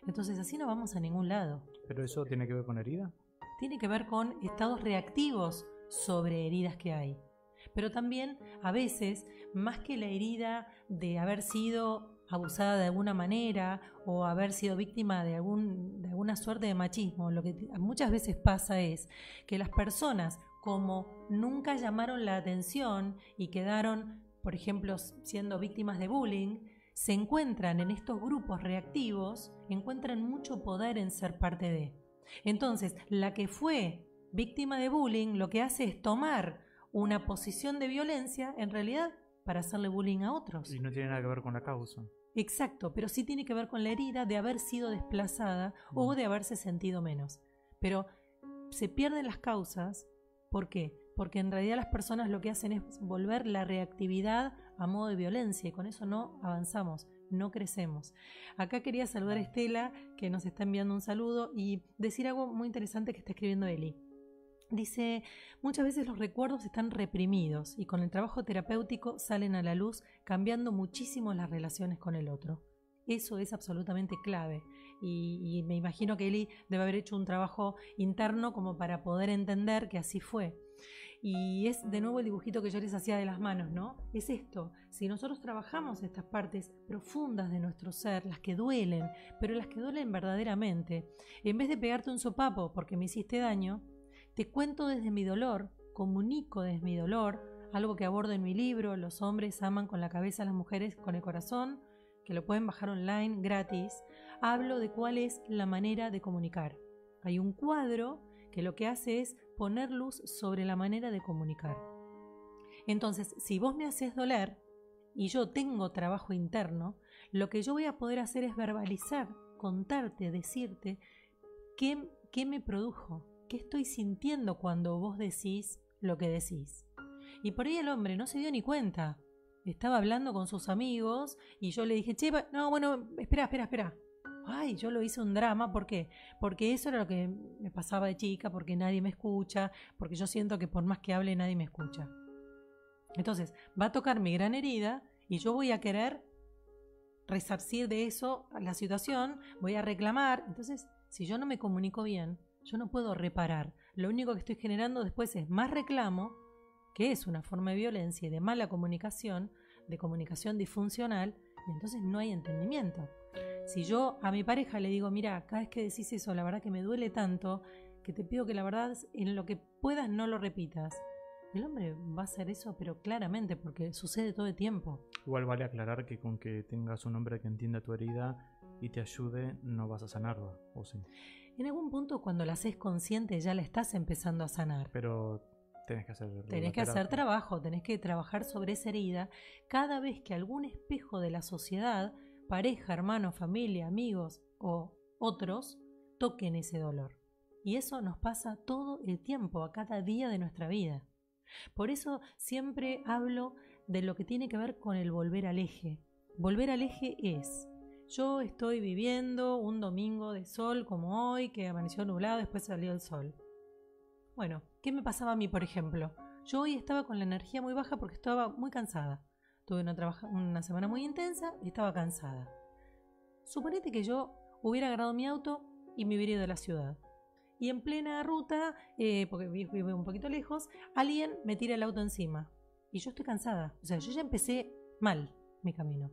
Entonces así no vamos a ningún lado. Pero eso tiene que ver con herida. Tiene que ver con estados reactivos sobre heridas que hay. Pero también a veces, más que la herida de haber sido abusada de alguna manera o haber sido víctima de, algún, de alguna suerte de machismo, lo que muchas veces pasa es que las personas, como nunca llamaron la atención y quedaron, por ejemplo, siendo víctimas de bullying, se encuentran en estos grupos reactivos, encuentran mucho poder en ser parte de. Entonces, la que fue víctima de bullying lo que hace es tomar una posición de violencia en realidad para hacerle bullying a otros. Y no tiene nada que ver con la causa. Exacto, pero sí tiene que ver con la herida de haber sido desplazada o Mm. de haberse sentido menos. Pero se pierden las causas, ¿por qué? Porque en realidad las personas lo que hacen es volver la reactividad a modo de violencia y con eso no avanzamos, no crecemos. Acá quería saludar a Estela, que nos está enviando un saludo y decir algo muy interesante que está escribiendo Eli. Dice, muchas veces los recuerdos están reprimidos y con el trabajo terapéutico salen a la luz cambiando muchísimo las relaciones con el otro. Eso es absolutamente clave y, y me imagino que Eli debe haber hecho un trabajo interno como para poder entender que así fue. Y es de nuevo el dibujito que yo les hacía de las manos, ¿no? Es esto, si nosotros trabajamos estas partes profundas de nuestro ser, las que duelen, pero las que duelen verdaderamente, en vez de pegarte un sopapo porque me hiciste daño, te cuento desde mi dolor, comunico desde mi dolor, algo que abordo en mi libro, Los hombres aman con la cabeza, las mujeres con el corazón, que lo pueden bajar online gratis. Hablo de cuál es la manera de comunicar. Hay un cuadro que lo que hace es poner luz sobre la manera de comunicar. Entonces, si vos me haces doler y yo tengo trabajo interno, lo que yo voy a poder hacer es verbalizar, contarte, decirte qué, qué me produjo, qué estoy sintiendo cuando vos decís lo que decís. Y por ahí el hombre no se dio ni cuenta. Estaba hablando con sus amigos y yo le dije, che, no, bueno, espera, espera, espera. Ay, yo lo hice un drama, ¿por qué? Porque eso era lo que me pasaba de chica, porque nadie me escucha, porque yo siento que por más que hable nadie me escucha. Entonces, va a tocar mi gran herida y yo voy a querer resarcir de eso la situación, voy a reclamar. Entonces, si yo no me comunico bien, yo no puedo reparar. Lo único que estoy generando después es más reclamo, que es una forma de violencia y de mala comunicación, de comunicación disfuncional, y entonces no hay entendimiento. Si yo a mi pareja le digo, mira, cada vez que decís eso, la verdad que me duele tanto, que te pido que la verdad en lo que puedas no lo repitas, El hombre va a hacer eso, pero claramente, porque sucede todo el tiempo. Igual vale aclarar que con que tengas un hombre que entienda tu herida y te ayude, no vas a sanarla, ¿o sí? En algún punto, cuando la haces consciente, ya la estás empezando a sanar. Pero tenés que hacer Tenés que hacer trabajo, tenés que trabajar sobre esa herida cada vez que algún espejo de la sociedad, pareja, hermano, familia, amigos o otros, toquen ese dolor. Y eso nos pasa todo el tiempo, a cada día de nuestra vida. Por eso siempre hablo de lo que tiene que ver con el volver al eje. Volver al eje es, yo estoy viviendo un domingo de sol como hoy, que amaneció nublado, después salió el sol. Bueno, ¿qué me pasaba a mí, por ejemplo? Yo hoy estaba con la energía muy baja porque estaba muy cansada. Tuve una, semana muy intensa y estaba cansada. Suponete que yo hubiera agarrado mi auto y me hubiera ido de la ciudad y en plena ruta, eh, porque vivo un poquito lejos, alguien me tira el auto encima. Y yo estoy cansada. O sea, yo ya empecé mal mi camino.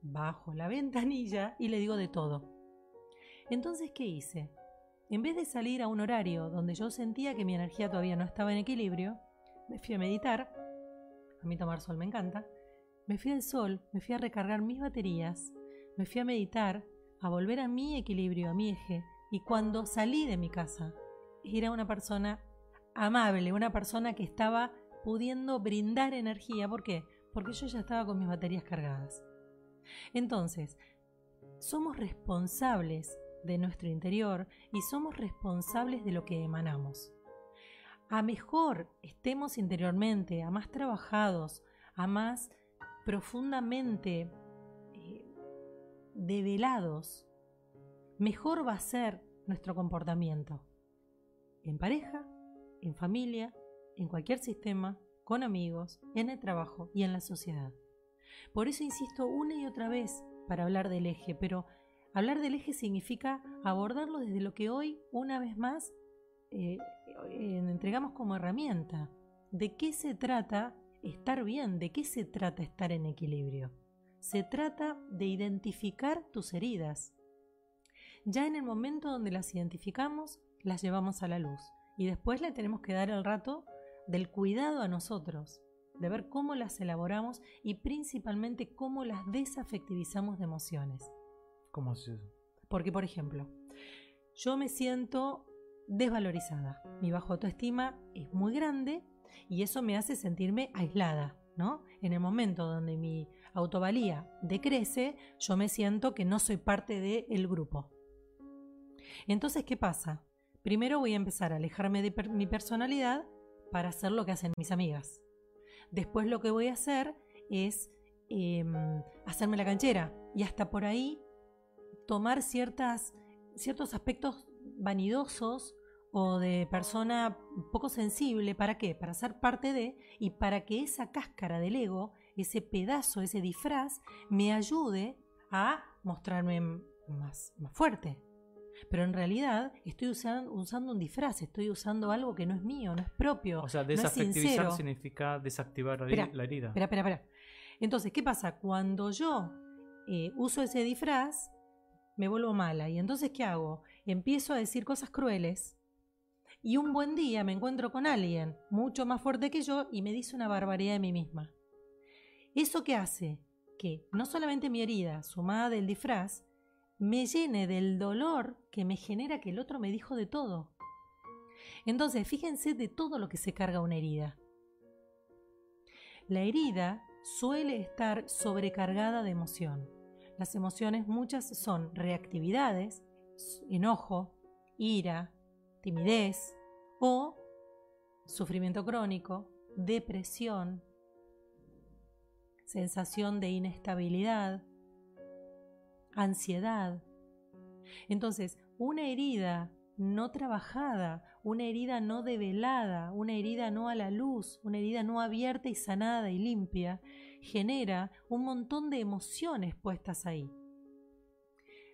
Bajo la ventanilla y le digo de todo. Entonces, ¿qué hice? En vez de salir a un horario donde yo sentía que mi energía todavía no estaba en equilibrio, me fui a meditar. A mí tomar sol me encanta. Me fui al sol, me fui a recargar mis baterías, me fui a meditar, a volver a mi equilibrio, a mi eje, y cuando salí de mi casa, era una persona amable, una persona que estaba pudiendo brindar energía. ¿Por qué? Porque yo ya estaba con mis baterías cargadas. Entonces, somos responsables de nuestro interior y somos responsables de lo que emanamos. A mejor estemos interiormente, a más trabajados, a más profundamente eh, develados, mejor va a ser nuestro comportamiento. En pareja, en familia, en cualquier sistema, con amigos, en el trabajo y en la sociedad. Por eso insisto una y otra vez para hablar del eje, pero hablar del eje significa abordarlo desde lo que hoy, una vez más, eh, entregamos como herramienta. ¿De qué se trata estar bien? ¿De qué se trata estar en equilibrio? Se trata de identificar tus heridas, ya en el momento donde las identificamos, las llevamos a la luz. Y después le tenemos que dar el rato del cuidado a nosotros, de ver cómo las elaboramos y principalmente cómo las desafectivizamos de emociones. ¿Cómo es eso? Porque, por ejemplo, yo me siento desvalorizada. Mi bajo autoestima es muy grande y eso me hace sentirme aislada, ¿no? En el momento donde mi autovalía decrece, yo me siento que no soy parte del grupo. Entonces, ¿qué pasa? Primero voy a empezar a alejarme de mi personalidad para hacer lo que hacen mis amigas. Después lo que voy a hacer es em, hacerme la canchera y hasta por ahí tomar ciertas, ciertos aspectos vanidosos o de persona poco sensible. ¿Para qué? Para ser parte de y para que esa cáscara del ego, ese pedazo, ese disfraz, me ayude a mostrarme más, más fuerte, pero en realidad estoy usando, usando un disfraz, estoy usando algo que no es mío, no es propio. O sea, desafectivizar significa desactivar la, herida. Espera, espera, espera. Entonces, ¿qué pasa? Cuando yo eh, uso ese disfraz, me vuelvo mala. ¿Y entonces qué hago? Empiezo a decir cosas crueles. Y un buen día me encuentro con alguien mucho más fuerte que yo y me dice una barbaridad de mí misma. ¿Eso qué hace? Que no solamente mi herida, sumada del disfraz, me llene del dolor que me genera que el otro me dijo de todo. Entonces, fíjense de todo lo que se carga una herida. La herida suele estar sobrecargada de emoción. Las emociones muchas son reactividades, enojo, ira, timidez o sufrimiento crónico, depresión, sensación de inestabilidad, ansiedad. Entonces, una herida no trabajada, una herida no develada, una herida no a la luz, una herida no abierta y sanada y limpia, genera un montón de emociones puestas ahí.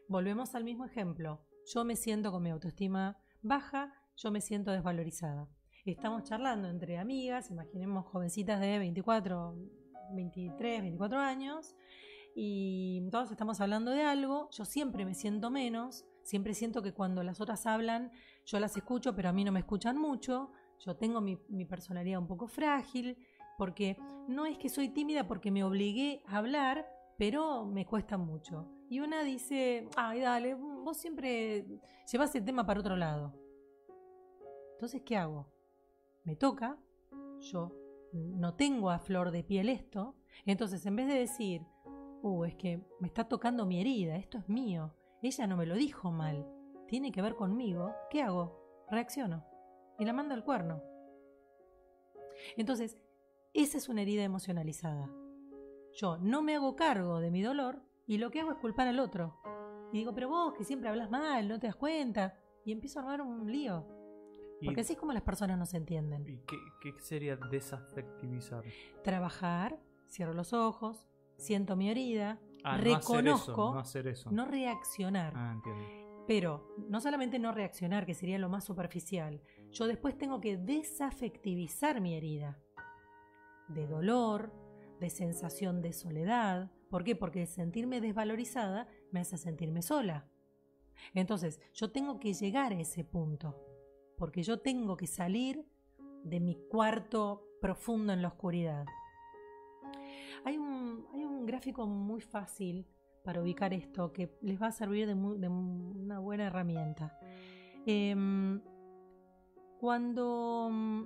Volvemos al mismo ejemplo. Yo me siento con mi autoestima baja, yo me siento desvalorizada. Estamos charlando entre amigas, imaginemos jovencitas de 24, 23, 24 años, y todos estamos hablando de algo, yo siempre me siento menos, siempre siento que cuando las otras hablan, yo las escucho, pero a mí no me escuchan mucho, yo tengo mi, mi personalidad un poco frágil, porque no es que soy tímida porque me obligué a hablar, pero me cuesta mucho. Y una dice, ay, dale, vos siempre llevas el tema para otro lado. Entonces, ¿qué hago? Me toca, yo no tengo a flor de piel esto, entonces en vez de decir, uh, es que me está tocando mi herida, esto es mío, ella no me lo dijo mal, tiene que ver conmigo, ¿qué hago? Reacciono y la mando al cuerno. Entonces, esa es una herida emocionalizada. Yo no me hago cargo de mi dolor y lo que hago es culpar al otro. Y digo, pero vos que siempre hablas mal, no te das cuenta. Y empiezo a armar un lío. Porque así es como las personas no se entienden. ¿Y qué, qué sería desafectivizar? Trabajar, cierro los ojos, siento mi herida, Ah, reconozco, no hacer eso. no reaccionar. Ah, entiendo. Pero no solamente no reaccionar, que sería lo más superficial, yo después tengo que desafectivizar mi herida. De dolor, de sensación de soledad. ¿Por qué? Porque sentirme desvalorizada me hace sentirme sola. Entonces, yo tengo que llegar a ese punto. Porque yo tengo que salir de mi cuarto profundo en la oscuridad. Hay un, hay un gráfico muy fácil para ubicar esto que les va a servir de, una buena herramienta. Em, cuando mm,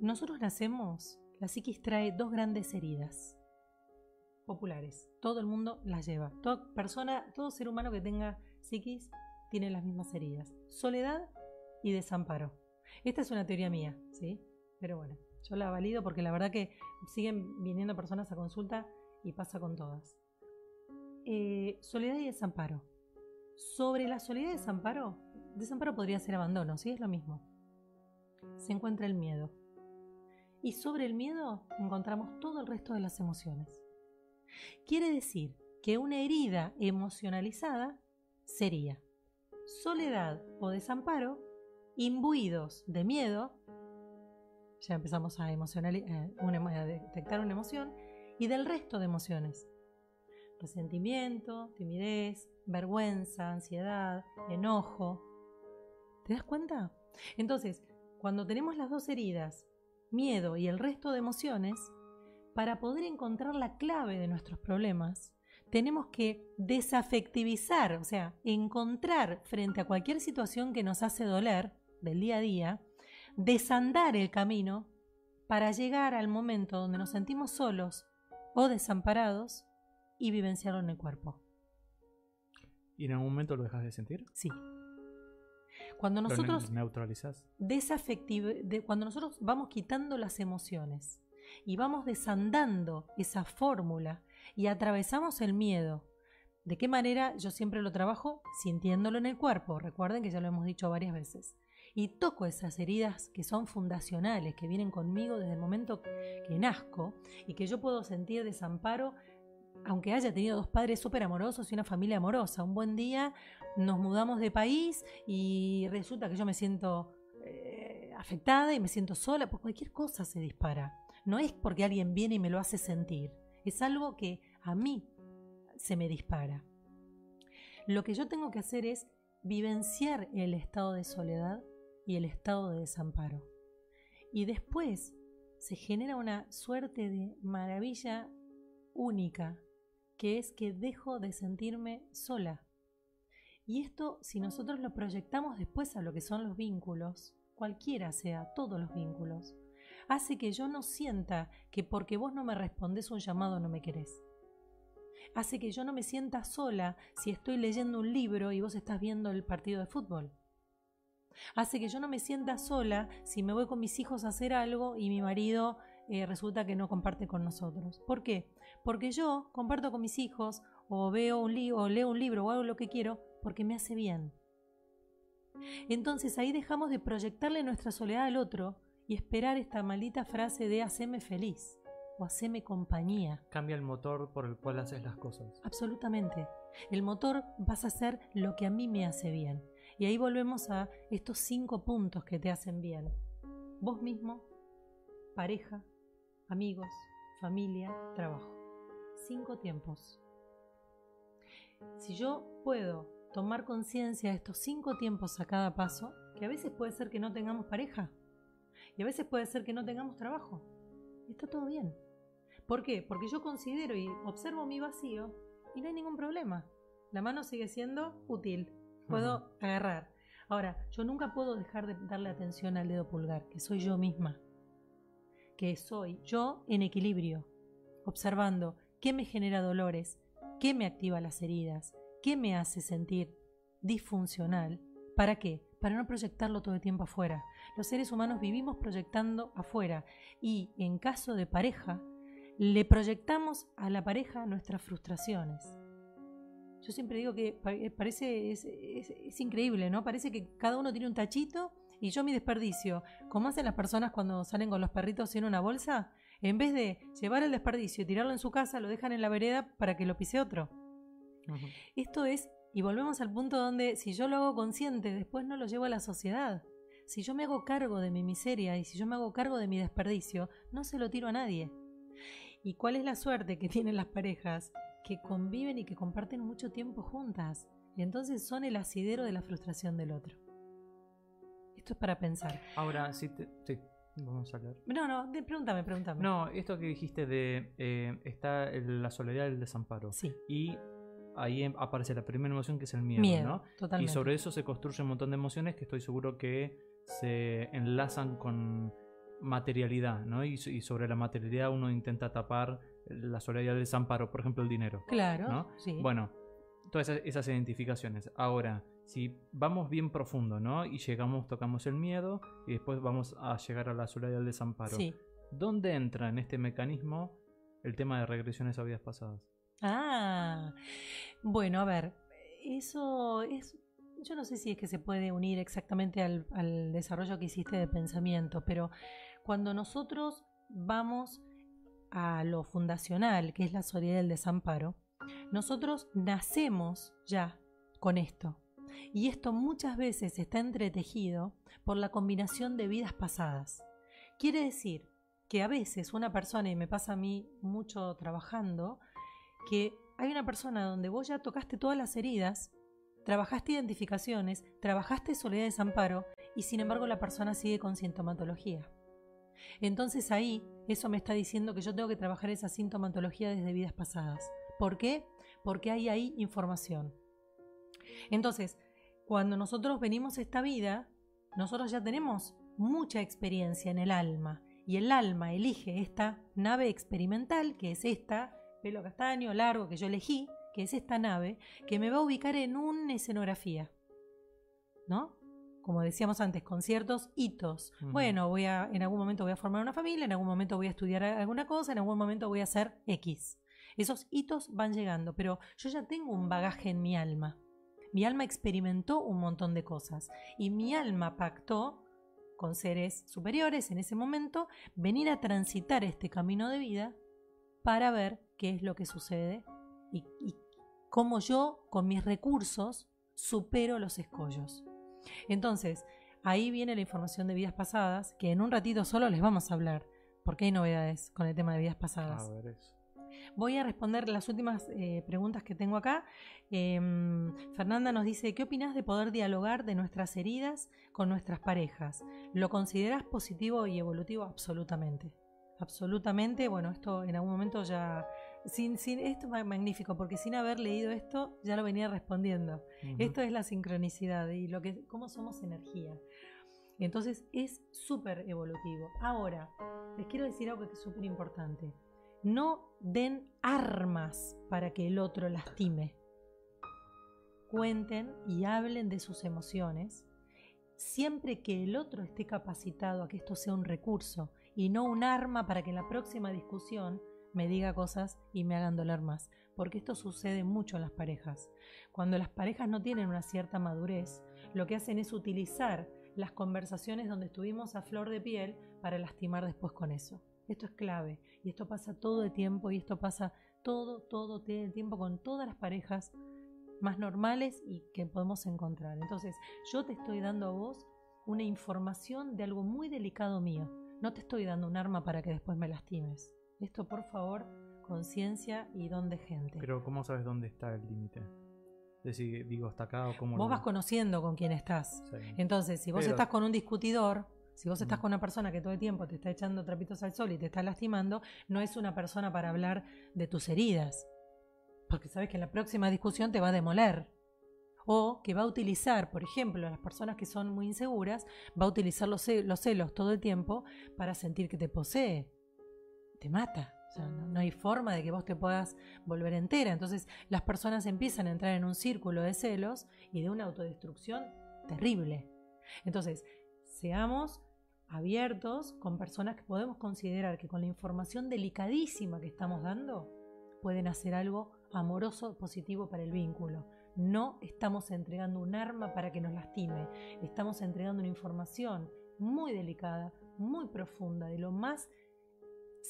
nosotros nacemos, la psiquis trae dos grandes heridas populares. Todo el mundo las lleva. Toda persona, todo ser humano que tenga psiquis tiene las mismas heridas. Soledad y desamparo. Esta es una teoría mía, ¿sí? Pero bueno, yo la valido porque la verdad que siguen viniendo personas a consulta y pasa con todas. Eh, soledad y desamparo. Sobre la soledad y desamparo, desamparo podría ser abandono, ¿sí? Es lo mismo. Se encuentra el miedo. Y sobre el miedo encontramos todo el resto de las emociones. Quiere decir que una herida emocionalizada sería soledad o desamparo imbuidos de miedo, ya empezamos eh, a detectar una emoción, y del resto de emociones. Resentimiento, timidez, vergüenza, ansiedad, enojo. ¿Te das cuenta? Entonces, cuando tenemos las dos heridas, miedo y el resto de emociones, para poder encontrar la clave de nuestros problemas, tenemos que desafectivizar, o sea, encontrar frente a cualquier situación que nos hace doler del día a día, desandar el camino para llegar al momento donde nos sentimos solos o desamparados y vivenciarlo en el cuerpo. ¿Y en algún momento lo dejas de sentir? Sí. Cuando ¿Lo ne- nosotros neutralizas? de cuando nosotros vamos quitando las emociones y vamos desandando esa fórmula y atravesamos el miedo. ¿De qué manera? Yo siempre lo trabajo sintiéndolo en el cuerpo. Recuerden que ya lo hemos dicho varias veces. Y toco esas heridas que son fundacionales, que vienen conmigo desde el momento que nazco y que yo puedo sentir desamparo aunque haya tenido dos padres súper amorosos y una familia amorosa. Un buen día nos mudamos de país y resulta que yo me siento eh, afectada y me siento sola, por cualquier cosa se dispara. No es porque alguien viene y me lo hace sentir, es algo que a mí se me dispara. Lo que yo tengo que hacer es vivenciar el estado de soledad y el estado de desamparo. Y después se genera una suerte de maravilla única, que es que dejo de sentirme sola. Y esto, si nosotros lo proyectamos después a lo que son los vínculos, cualquiera sea, todos los vínculos, hace que yo no sienta que porque vos no me respondés un llamado no me querés. Hace que yo no me sienta sola si estoy leyendo un libro y vos estás viendo el partido de fútbol. Hace que yo no me sienta sola si me voy con mis hijos a hacer algo y mi marido eh, resulta que no comparte con nosotros. ¿Por qué? Porque yo comparto con mis hijos o veo o leo un libro o hago lo que quiero porque me hace bien. Entonces ahí dejamos de proyectarle nuestra soledad al otro y esperar esta maldita frase de haceme feliz o haceme compañía. Cambia el motor por el cual haces las cosas. Absolutamente. El motor vas a hacer lo que a mí me hace bien. Y ahí volvemos a estos cinco puntos que te hacen bien. Vos mismo, pareja, amigos, familia, trabajo. Cinco tiempos. Si yo puedo tomar conciencia de estos cinco tiempos a cada paso, que a veces puede ser que no tengamos pareja, Y a veces puede ser que no tengamos trabajo. Y está todo bien. ¿Por qué? Porque yo considero y observo mi vacío y no hay ningún problema. La mano sigue siendo útil. Puedo agarrar. Ahora, yo nunca puedo dejar de darle atención al dedo pulgar, que soy yo misma. Que soy yo en equilibrio, observando qué me genera dolores, qué me activa las heridas, qué me hace sentir disfuncional. ¿Para qué? Para no proyectarlo todo el tiempo afuera. Los seres humanos vivimos proyectando afuera y en caso de pareja, le proyectamos a la pareja nuestras frustraciones. Yo siempre digo que eh, parece, es, increíble, ¿no? Parece que cada uno tiene un tachito y yo mi desperdicio. Como hacen las personas cuando salen con los perritos en una bolsa, en vez de llevar el desperdicio y tirarlo en su casa, lo dejan en la vereda para que lo pise otro. Esto es, y volvemos al punto donde si yo lo hago consciente, después no lo llevo a la sociedad. Si yo me hago cargo de mi miseria y si yo me hago cargo de mi desperdicio, no se lo tiro a nadie. ¿Y cuál es la suerte que tienen las parejas? Que conviven y que comparten mucho tiempo juntas. Y entonces son el asidero de la frustración del otro. Esto es para pensar. Ahora, sí, sí. Vamos a hablar. No, no, pregúntame, pregúntame. No, esto que dijiste de eh, está la soledad del desamparo. Sí. Y ahí em, aparece la primera emoción que es el miedo, miedo ¿no? Totalmente. Y sobre eso se construye un montón de emociones que estoy seguro que se enlazan con materialidad, ¿no? Y, sobre la materialidad uno intenta tapar la soledad del desamparo, por ejemplo, el dinero. Claro. ¿no? Sí. Bueno, todas esas, identificaciones. Ahora, si vamos bien profundo, ¿no? Y llegamos, tocamos el miedo y después vamos a llegar a la soledad del desamparo. Sí. ¿Dónde entra en este mecanismo el tema de regresiones a vidas pasadas? Ah, bueno, a ver, eso es, yo no sé si es que se puede unir exactamente al, desarrollo que hiciste de pensamiento, pero cuando nosotros vamos a lo fundacional, que es la soledad del desamparo, nosotros nacemos ya con esto. Y esto muchas veces está entretejido por la combinación de vidas pasadas. Quiere decir que a veces una persona, y me pasa a mí mucho trabajando, que hay una persona donde vos ya tocaste todas las heridas, trabajaste identificaciones, trabajaste soledad de desamparo, y sin embargo la persona sigue con sintomatología. Entonces ahí eso me está diciendo que yo tengo que trabajar esa sintomatología desde vidas pasadas. ¿Por qué? Porque hay ahí información. Entonces, cuando nosotros venimos a esta vida, nosotros ya tenemos mucha experiencia en el alma y el alma elige esta nave experimental, que es esta, pelo castaño largo que yo elegí, que es esta nave, que me va a ubicar en una escenografía. ¿No? como decíamos antes, con ciertos hitos. Bueno, voy a, en algún momento voy a formar una familia, en algún momento voy a estudiar alguna cosa, en algún momento voy a hacer X. Esos hitos van llegando, pero yo ya tengo un bagaje en mi alma. Mi alma experimentó un montón de cosas y mi alma pactó con seres superiores en ese momento venir a transitar este camino de vida para ver qué es lo que sucede y, y cómo yo con mis recursos supero los escollos. Entonces, ahí viene la información de vidas pasadas, que en un ratito solo les vamos a hablar, porque hay novedades con el tema de vidas pasadas. Voy a responder las últimas eh, preguntas que tengo acá. Em, Fernanda nos dice, ¿qué opinas de poder dialogar de nuestras heridas con nuestras parejas? ¿Lo consideras positivo y evolutivo? Absolutamente. Absolutamente. Bueno, esto en algún momento ya sin, sin, esto es magnífico, porque sin haber leído esto ya lo venía respondiendo. Esto es la sincronicidad y lo que, cómo somos energía. Entonces es súper evolutivo. Ahora, les quiero decir algo que es súper importante. No den armas para que el otro lastime. Cuenten y hablen de sus emociones siempre que el otro esté capacitado a que esto sea un recurso y no un arma para que en la próxima discusión me diga cosas y me hagan doler más. Porque esto sucede mucho en las parejas. Cuando las parejas no tienen una cierta madurez, lo que hacen es utilizar las conversaciones donde estuvimos a flor de piel para lastimar después con eso. Esto es clave y esto pasa todo el tiempo y esto pasa todo, todo el tiempo con todas las parejas más normales y que podemos encontrar. Entonces, yo te estoy dando a vos una información de algo muy delicado mío. No te estoy dando un arma para que después me lastimes. Esto, por favor, conciencia y don de gente. Pero, ¿cómo sabes dónde está el límite? Decir, digo, hasta acá o cómo. Vos vas conociendo con quién estás. Entonces, si vos estás con un discutidor, Si vos estás Mm. con una persona que todo el tiempo te está echando trapitos al sol y te está lastimando, no es una persona para hablar de tus heridas. Porque sabes que en la próxima discusión te va a demoler. O que va a utilizar, por ejemplo, las personas que son muy inseguras, va a utilizar los celos todo el tiempo para sentir que te posee. Te mata. O sea, no, hay forma de que vos te puedas volver entera. Entonces las personas empiezan a entrar en un círculo de celos y de una autodestrucción terrible. Entonces, seamos abiertos con personas que podemos considerar que con la información delicadísima que estamos dando pueden hacer algo amoroso, positivo para el vínculo. No estamos entregando un arma para que nos lastime, estamos entregando una información muy delicada, muy profunda, de lo más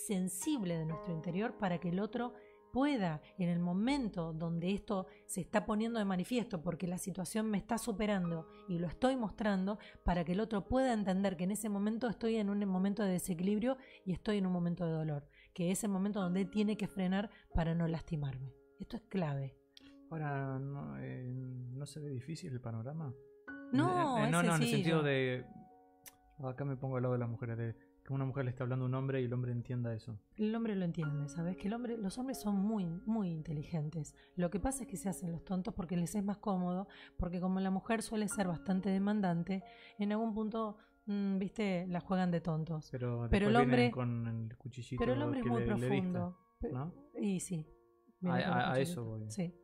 sensible de nuestro interior para que el otro pueda, en el momento donde esto se está poniendo de manifiesto, porque la situación me está superando y lo estoy mostrando, para que el otro pueda entender que en ese momento estoy en un momento de desequilibrio y estoy en un momento de dolor, que es el momento donde tiene que frenar para no lastimarme. Esto es clave. Ahora, ¿no, eh, ¿no se ve difícil el panorama? No, Eh, eh, no, no, en el sentido de. Acá me pongo al lado de las mujeres, de que una mujer le está hablando a un hombre y el hombre entienda eso. El hombre lo entiende, ¿sabes? Que el hombre, los hombres son muy, muy inteligentes. Lo que pasa es que se hacen los tontos porque les es más cómodo, porque como la mujer suele ser bastante demandante, en algún punto, mm, viste, la juegan de tontos. Pero, Pero el hombre- con el cuchillito Pero el hombre es muy le- le dicta, profundo. ¿no? Y sí. A, a- a eso voy. Sí.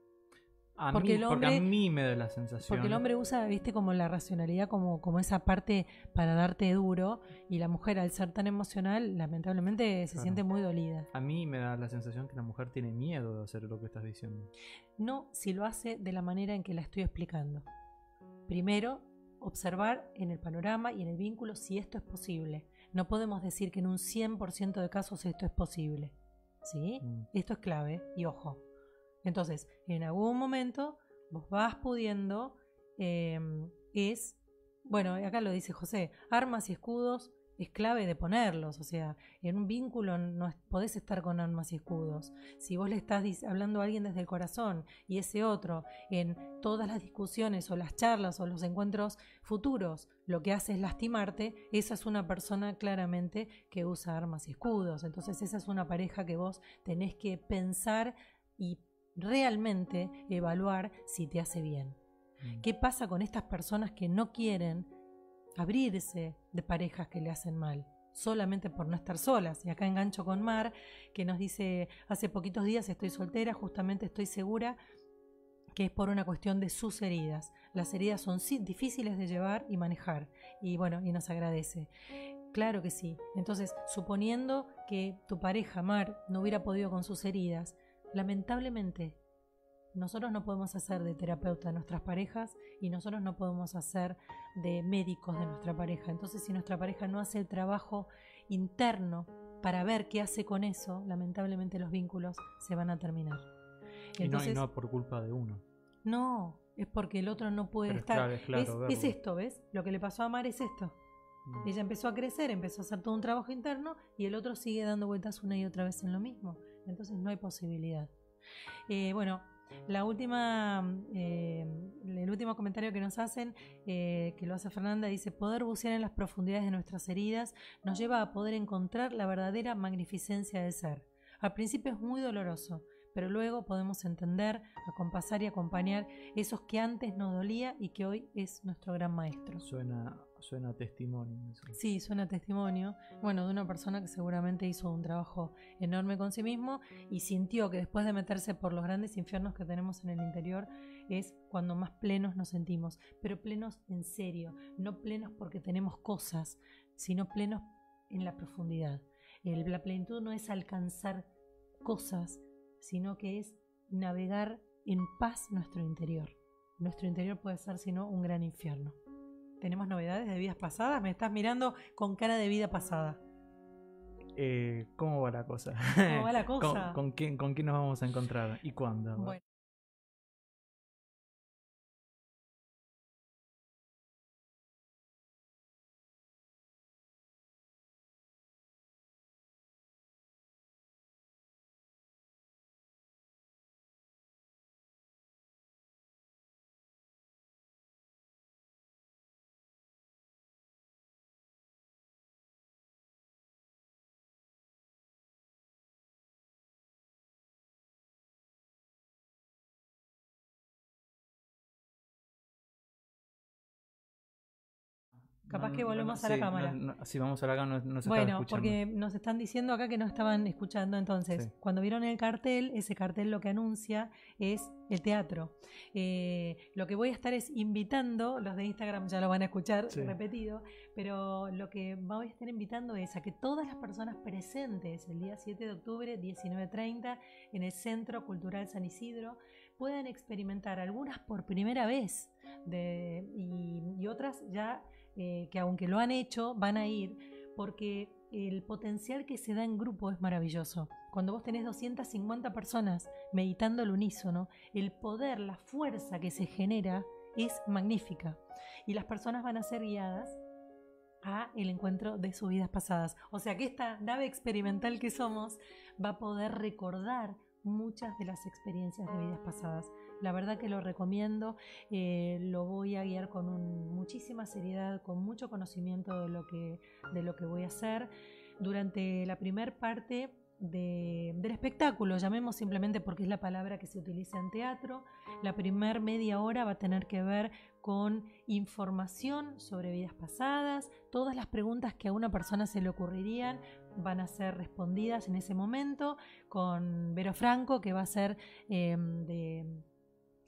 A Porque mí, el porque a hombre- mí me da la sensación. Porque el hombre usa, viste, como la racionalidad, como, como esa parte para darte duro, y la mujer, al ser tan emocional, lamentablemente se Claro. siente muy dolida. A mí me da la sensación que la mujer tiene miedo de hacer lo que estás diciendo. No si lo hace de la manera en que la estoy explicando. Primero, observar en el panorama y en el vínculo si esto es posible. No podemos decir que en un 100% de casos esto es posible. ¿Sí? Mm. Esto es clave y ojo. Entonces, en algún momento vos vas pudiendo, eh, es, bueno, acá lo dice José, armas y escudos es clave de ponerlos, o sea, en un vínculo no podés estar con armas y escudos. Si vos le estás hablando a alguien desde el corazón y ese otro en todas las discusiones o las charlas o los encuentros futuros lo que hace es lastimarte, esa es una persona claramente que usa armas y escudos. Entonces esa es una pareja que vos tenés que pensar y realmente evaluar si te hace bien. Mm. ¿Qué pasa con estas personas que no quieren abrirse de parejas que le hacen mal? solamente por no estar solas. Y acá engancho con Mar, que nos dice, hace poquitos días estoy soltera, justamente estoy segura que es por una cuestión de sus heridas. Las heridas son difíciles de llevar y manejar. Y bueno, y nos agradece. Claro que sí. Entonces, suponiendo que tu pareja, Mar, no hubiera podido con sus heridas, lamentablemente nosotros no podemos hacer de terapeuta de nuestras parejas y nosotros no podemos hacer de médicos de nuestra pareja. Entonces, si nuestra pareja no hace el trabajo interno para ver qué hace con eso, lamentablemente los vínculos se van a terminar. Y no, Entonces, y no por culpa de uno. no, es porque el otro no puede Pero estar. claro, es claro es, es esto, ¿ves? Lo que le pasó a Mar es esto. Mm. Ella empezó a crecer, empezó a hacer todo un trabajo interno y el otro sigue dando vueltas una y otra vez en lo mismo. Entonces no hay posibilidad. Eh, bueno, la última, eh, el último comentario que nos hacen, eh, que lo hace Fernanda, dice, poder bucear en las profundidades de nuestras heridas nos lleva a poder encontrar la verdadera magnificencia del ser. Al principio es muy doloroso, pero luego podemos entender, acompasar y acompañar esos que antes nos dolía y que hoy es nuestro gran maestro. Suena, suena testimonio. eso. Sí, suena testimonio, bueno, de una persona que seguramente hizo un trabajo enorme con sí mismo y sintió que después de meterse por los grandes infiernos que tenemos en el interior es cuando más plenos nos sentimos, pero plenos en serio, no plenos porque tenemos cosas, sino plenos en la profundidad. El- la plenitud no es alcanzar cosas, sino que es navegar en paz nuestro interior. Nuestro interior puede ser, sino, un gran infierno. ¿Tenemos novedades de vidas pasadas? Me estás mirando con cara de vida pasada. Eh, ¿Cómo va la cosa? ¿Cómo va la ¿Con, cosa? con quién, ¿Con quién nos vamos a encontrar? ¿Y cuándo? Bueno. Capaz No, que volvemos no, a la sí, cámara. no, si vamos a la cámara, no, se Bueno, escuchando. porque nos están diciendo acá que no estaban escuchando. Entonces, Sí. cuando vieron el cartel, ese cartel lo que anuncia es el teatro. Eh, lo que voy a estar es invitando, los de Instagram ya lo van a escuchar Sí. repetido, pero lo que voy a estar invitando es a que todas las personas presentes el día 7 de octubre, 19.30, en el Centro Cultural San Isidro, puedan experimentar algunas por primera vez de- y, y otras ya eh, que aunque lo han hecho, van a ir porque el potencial que se da en grupo es maravilloso. Cuando vos tenés 250 personas meditando al unísono, el poder, la fuerza que se genera es magnífica. Y las personas van a ser guiadas a el encuentro de sus vidas pasadas. O sea que esta nave experimental que somos va a poder recordar muchas de las experiencias de vidas pasadas. La verdad que lo recomiendo, eh, lo voy a guiar con un- muchísima seriedad, con mucho conocimiento de lo que, de lo que voy a hacer. Durante la primer parte de- del espectáculo, llamemos simplemente porque es la palabra que se utiliza en teatro, la primer media hora va a tener que ver con información sobre vidas pasadas, todas las preguntas que a una persona se le ocurrirían van a ser respondidas en ese momento con Vero Franco, que va a ser eh, de,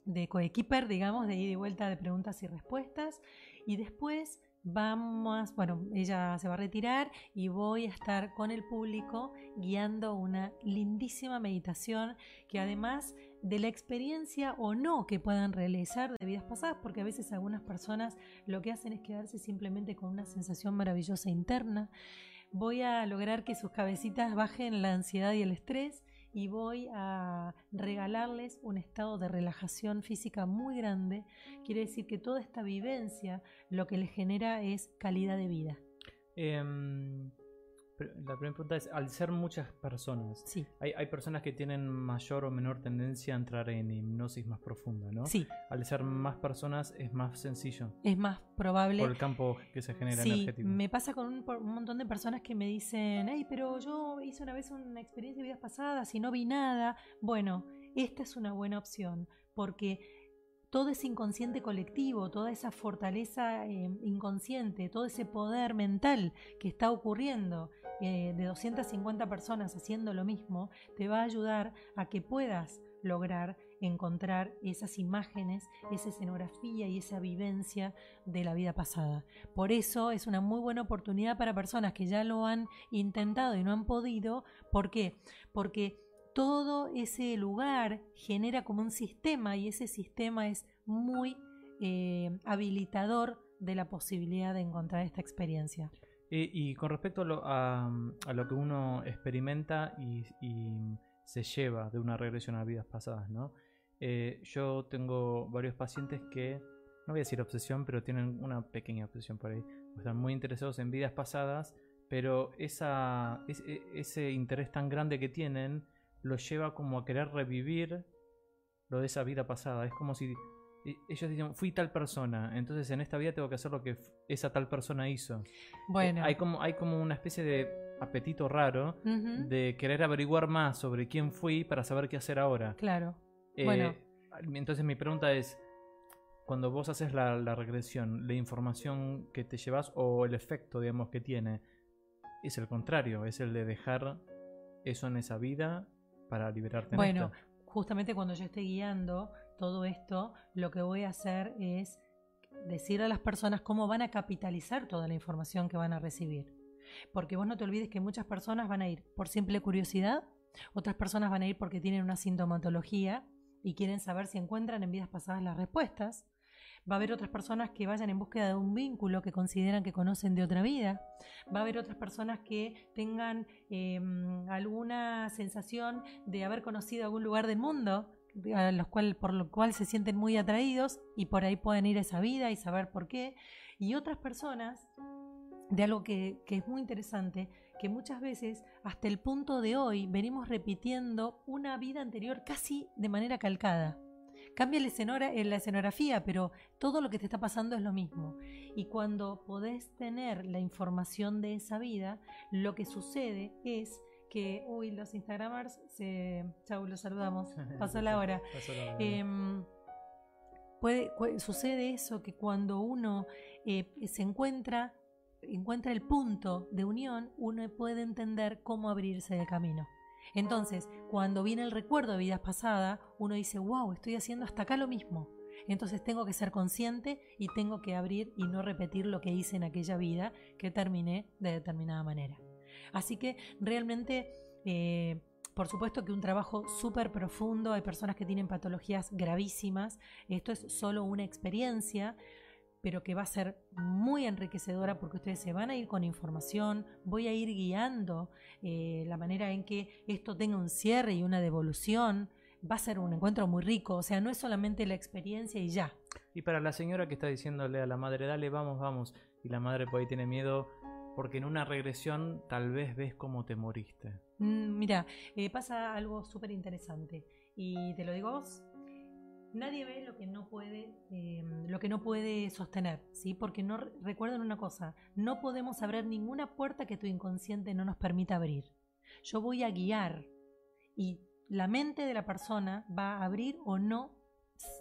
de coequiper, digamos, de ida y vuelta de preguntas y respuestas. Y después vamos, bueno, ella se va a retirar y voy a estar con el público guiando una lindísima meditación que además de la experiencia o no que puedan realizar de vidas pasadas, porque a veces algunas personas lo que hacen es quedarse simplemente con una sensación maravillosa interna. Voy a lograr que sus cabecitas bajen la ansiedad y el estrés y voy a regalarles un estado de relajación física muy grande. Quiere decir que toda esta vivencia lo que les genera es calidad de vida. Em, la primera pregunta es, al ser muchas personas, Sí, hay, hay personas que tienen mayor o menor tendencia a entrar en hipnosis más profunda, ¿no? sí, Al ser más personas es más sencillo es más probable. por el campo que se genera Sí, energético. me pasa con un, un montón de personas que me dicen, hey, pero yo hice una vez una experiencia de vidas pasadas y no vi nada. Bueno, esta es una buena opción porque todo ese inconsciente colectivo, toda esa fortaleza eh, inconsciente, todo ese poder mental que está ocurriendo eh, de 250 personas haciendo lo mismo, te va a ayudar a que puedas lograr encontrar esas imágenes, esa escenografía y esa vivencia de la vida pasada. Por eso es una muy buena oportunidad para personas que ya lo han intentado y no han podido. ¿Por qué? Porque todo ese lugar genera como un sistema y ese sistema es muy eh, habilitador de la posibilidad de encontrar esta experiencia. Y, y con respecto a lo, a, a lo que uno experimenta y, se lleva de una regresión a vidas pasadas, ¿no? Eh, yo tengo varios pacientes que, no voy a decir obsesión, pero tienen una pequeña obsesión por ahí. Están muy interesados en vidas pasadas, pero esa, ese, ese interés tan grande que tienen los lleva como a querer revivir lo de esa vida pasada. Es como si e- ellos dicen, fui tal persona, entonces en esta vida tengo que hacer lo que esa tal persona hizo. Bueno, hay, como, hay como una especie de apetito raro de querer averiguar más sobre quién fui para saber qué hacer ahora. claro. Eh, Bueno. Entonces mi pregunta es, cuando vos haces la, la regresión, la información que te llevas o el efecto, digamos, que tiene, es el contrario, es el de dejar eso en esa vida para liberarte en Bueno, esta. justamente cuando yo esté guiando todo esto, lo que voy a hacer es decir a las personas cómo van a capitalizar toda la información que van a recibir. Porque vos no te olvides que muchas personas van a ir por simple curiosidad, otras personas van a ir porque tienen una sintomatología y quieren saber si encuentran en vidas pasadas las respuestas. Va a haber otras personas que vayan en búsqueda de un vínculo que consideran que conocen de otra vida. Va a haber otras personas que tengan eh, alguna sensación de haber conocido algún lugar del mundo los cual, por lo cual se sienten muy atraídos y por ahí pueden ir a esa vida y saber por qué. Y otras personas, de algo que, que es muy interesante, que muchas veces hasta el punto de hoy venimos repitiendo una vida anterior casi de manera calcada. Cambia la, eh, escenografía, pero todo lo que te está pasando es lo mismo. Y cuando podés tener la información de esa vida, lo que sucede es que, uy, los Instagramers, se... chau, los saludamos, pasó la hora. Pasó la hora. Em, puede, sucede eso, que cuando uno eh, se encuentra, encuentra el punto de unión, uno puede entender cómo abrirse de camino. Entonces, cuando viene el recuerdo de vidas pasadas, uno dice, wow, estoy haciendo hasta acá lo mismo. Entonces tengo que ser consciente y tengo que abrir y no repetir lo que hice en aquella vida que terminé de determinada manera. Así que realmente, eh, por supuesto que un trabajo súper profundo, hay personas que tienen patologías gravísimas, esto es solo una experiencia, pero que va a ser muy enriquecedora porque ustedes se van a ir con información, voy a ir guiando eh, la manera en que esto tenga un cierre y una devolución, va a ser un encuentro muy rico, o sea, no es solamente la experiencia y ya. Y para la señora que está diciéndole a la madre, dale, vamos, vamos, y la madre por ahí tiene miedo, porque en una regresión tal vez ves cómo te moriste. Mm, mira, eh, pasa algo súper interesante, y te lo digo a vos, nadie ve lo que no puede, em, lo que no puede sostener, ¿sí? Porque no recuerden una cosa, no podemos abrir ninguna puerta que tu inconsciente no nos permita abrir. Yo voy a guiar y la mente de la persona va a abrir o no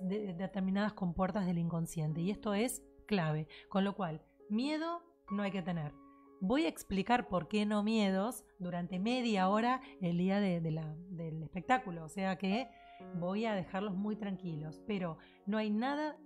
determinadas compuertas del inconsciente. Y esto es clave. Con lo cual, miedo no hay que tener. Voy a explicar por qué no miedos durante media hora el día del espectáculo. O sea que voy a dejarlos muy tranquilos. Pero no hay nada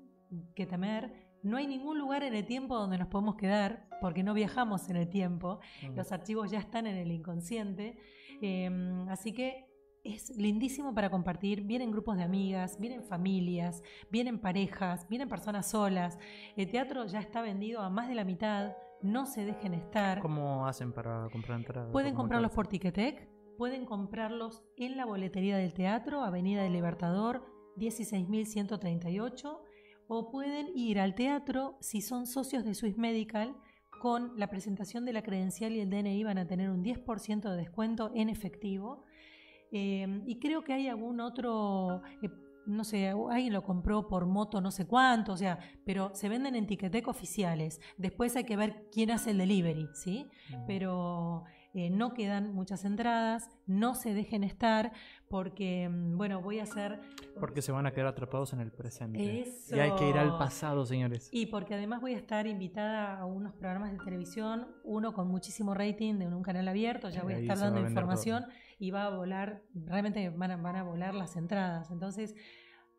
que temer. No hay ningún lugar en el tiempo donde nos podemos quedar, porque no viajamos en el tiempo. Los archivos ya están en el inconsciente. Em, así que es lindísimo para compartir. Vienen grupos de amigas, vienen familias, vienen parejas, vienen personas solas. El teatro ya está vendido a más de la mitad. No se dejen estar. ¿Cómo hacen para comprar entradas? Pueden comprarlos por Ticketek, pueden comprarlos en la boletería del teatro, Avenida del Libertador, 16.138, o pueden ir al teatro si son socios de Swiss Medical. Con la presentación de la credencial y el DNI van a tener un 10% de descuento en efectivo Em, y creo que hay algún otro, eh, no sé, alguien lo compró por moto no sé cuánto, o sea, pero se venden en Ticketek oficiales. Después hay que ver quién hace el delivery, ¿sí? Pero eh, no quedan muchas entradas, no se dejen estar, porque, mm, bueno, voy a hacer... Porque se van a quedar atrapados en el presente. Y hay que ir al pasado, señores. Y porque además voy a estar invitada a unos programas de televisión, uno con muchísimo rating de un canal abierto, ya voy a estar dando información y va a volar, realmente van a, van a volar las entradas. Entonces,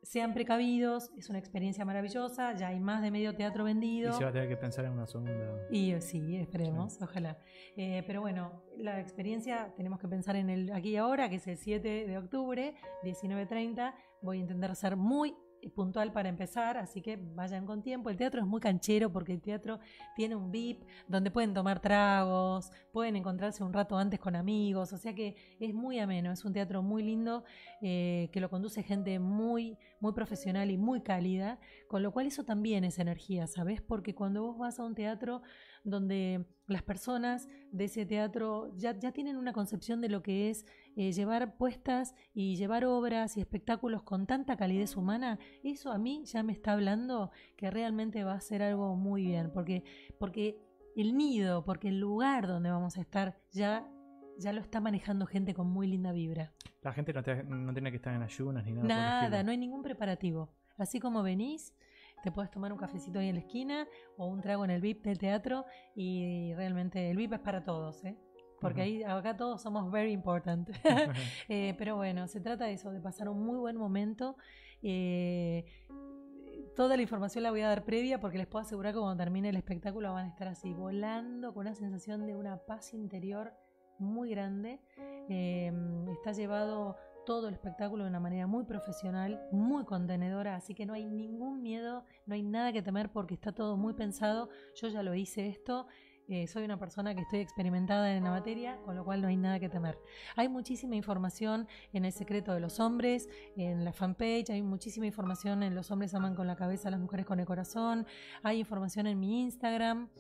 sean precavidos, es una experiencia maravillosa, ya hay más de medio teatro vendido. Y se va a tener que pensar en una segunda. Y eh, sí, esperemos, ojalá. Eh, pero bueno, la experiencia tenemos que pensar en el aquí y ahora, que es el 7 de octubre, 19.30. Voy a intentar ser muy puntual para empezar, así que vayan con tiempo. El teatro es muy canchero porque el teatro tiene un VIP donde pueden tomar tragos, pueden encontrarse un rato antes con amigos, o sea que es muy ameno, es un teatro muy lindo eh, que lo conduce gente muy, muy profesional y muy cálida, con lo cual eso también es energía, ¿sabes? Porque cuando vos vas a un teatro donde las personas de ese teatro ya, ya tienen una concepción de lo que es eh, llevar puestas y llevar obras y espectáculos con tanta calidez humana, eso a mí ya me está hablando que realmente va a ser algo muy bien, porque, porque el nido, porque el lugar donde vamos a estar ya, ya lo está manejando gente con muy linda vibra. La gente no, no tiene que estar en ayunas ni nada. Nada, no hay ningún preparativo. Así como venís, te puedes tomar un cafecito ahí en la esquina o un trago en el VIP del teatro y realmente el VIP es para todos, ¿eh? porque ahí acá todos somos very important. Eh, pero bueno, se trata de eso, de pasar un muy buen momento. Eh, toda la información la voy a dar previa porque les puedo asegurar que cuando termine el espectáculo van a estar así volando con una sensación de una paz interior muy grande. está llevado todo el espectáculo de una manera muy profesional, muy contenedora, así que no hay ningún miedo, no hay nada que temer porque está todo muy pensado. Yo ya lo hice esto. Eh, soy una persona que estoy experimentada en la materia, con lo cual no hay nada que temer. Hay muchísima información en El secreto de los hombres, en la fanpage, hay muchísima información en Los hombres aman con la cabeza, las mujeres con el corazón, hay información en mi Instagram,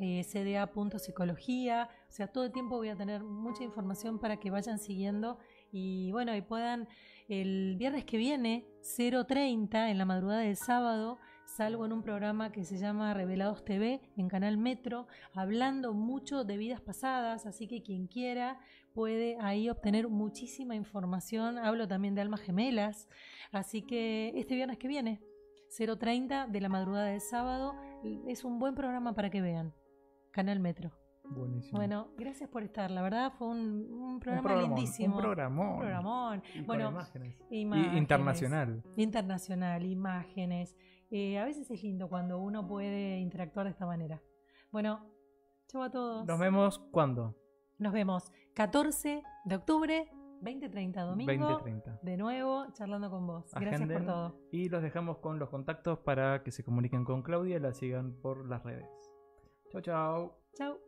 eh, cda.psicología, o sea, todo el tiempo voy a tener mucha información para que vayan siguiendo y bueno, y puedan el viernes que viene, 0.30, en la madrugada del sábado, salgo en un programa que se llama Revelados TV en Canal Metro, hablando mucho de vidas pasadas, así que quien quiera puede ahí obtener muchísima información. Hablo también de almas gemelas, así que este viernes que viene, 030 de la madrugada del sábado. Es un buen programa para que vean. Canal Metro. Buenísimo. Bueno, gracias por estar. La verdad fue un, un programa lindísimo. Un programón. Un programón. Y Bueno, imágenes. Y internacional. Internacional, imágenes. Eh, a veces es lindo cuando uno puede interactuar de esta manera. Bueno, chau a todos. Nos vemos cuando? Nos vemos 14 de octubre, 2030, domingo. 2030. De nuevo, charlando con vos. Gracias por todo. Y los dejamos con los contactos para que se comuniquen con Claudia y la sigan por las redes. Chau, chau. Chau.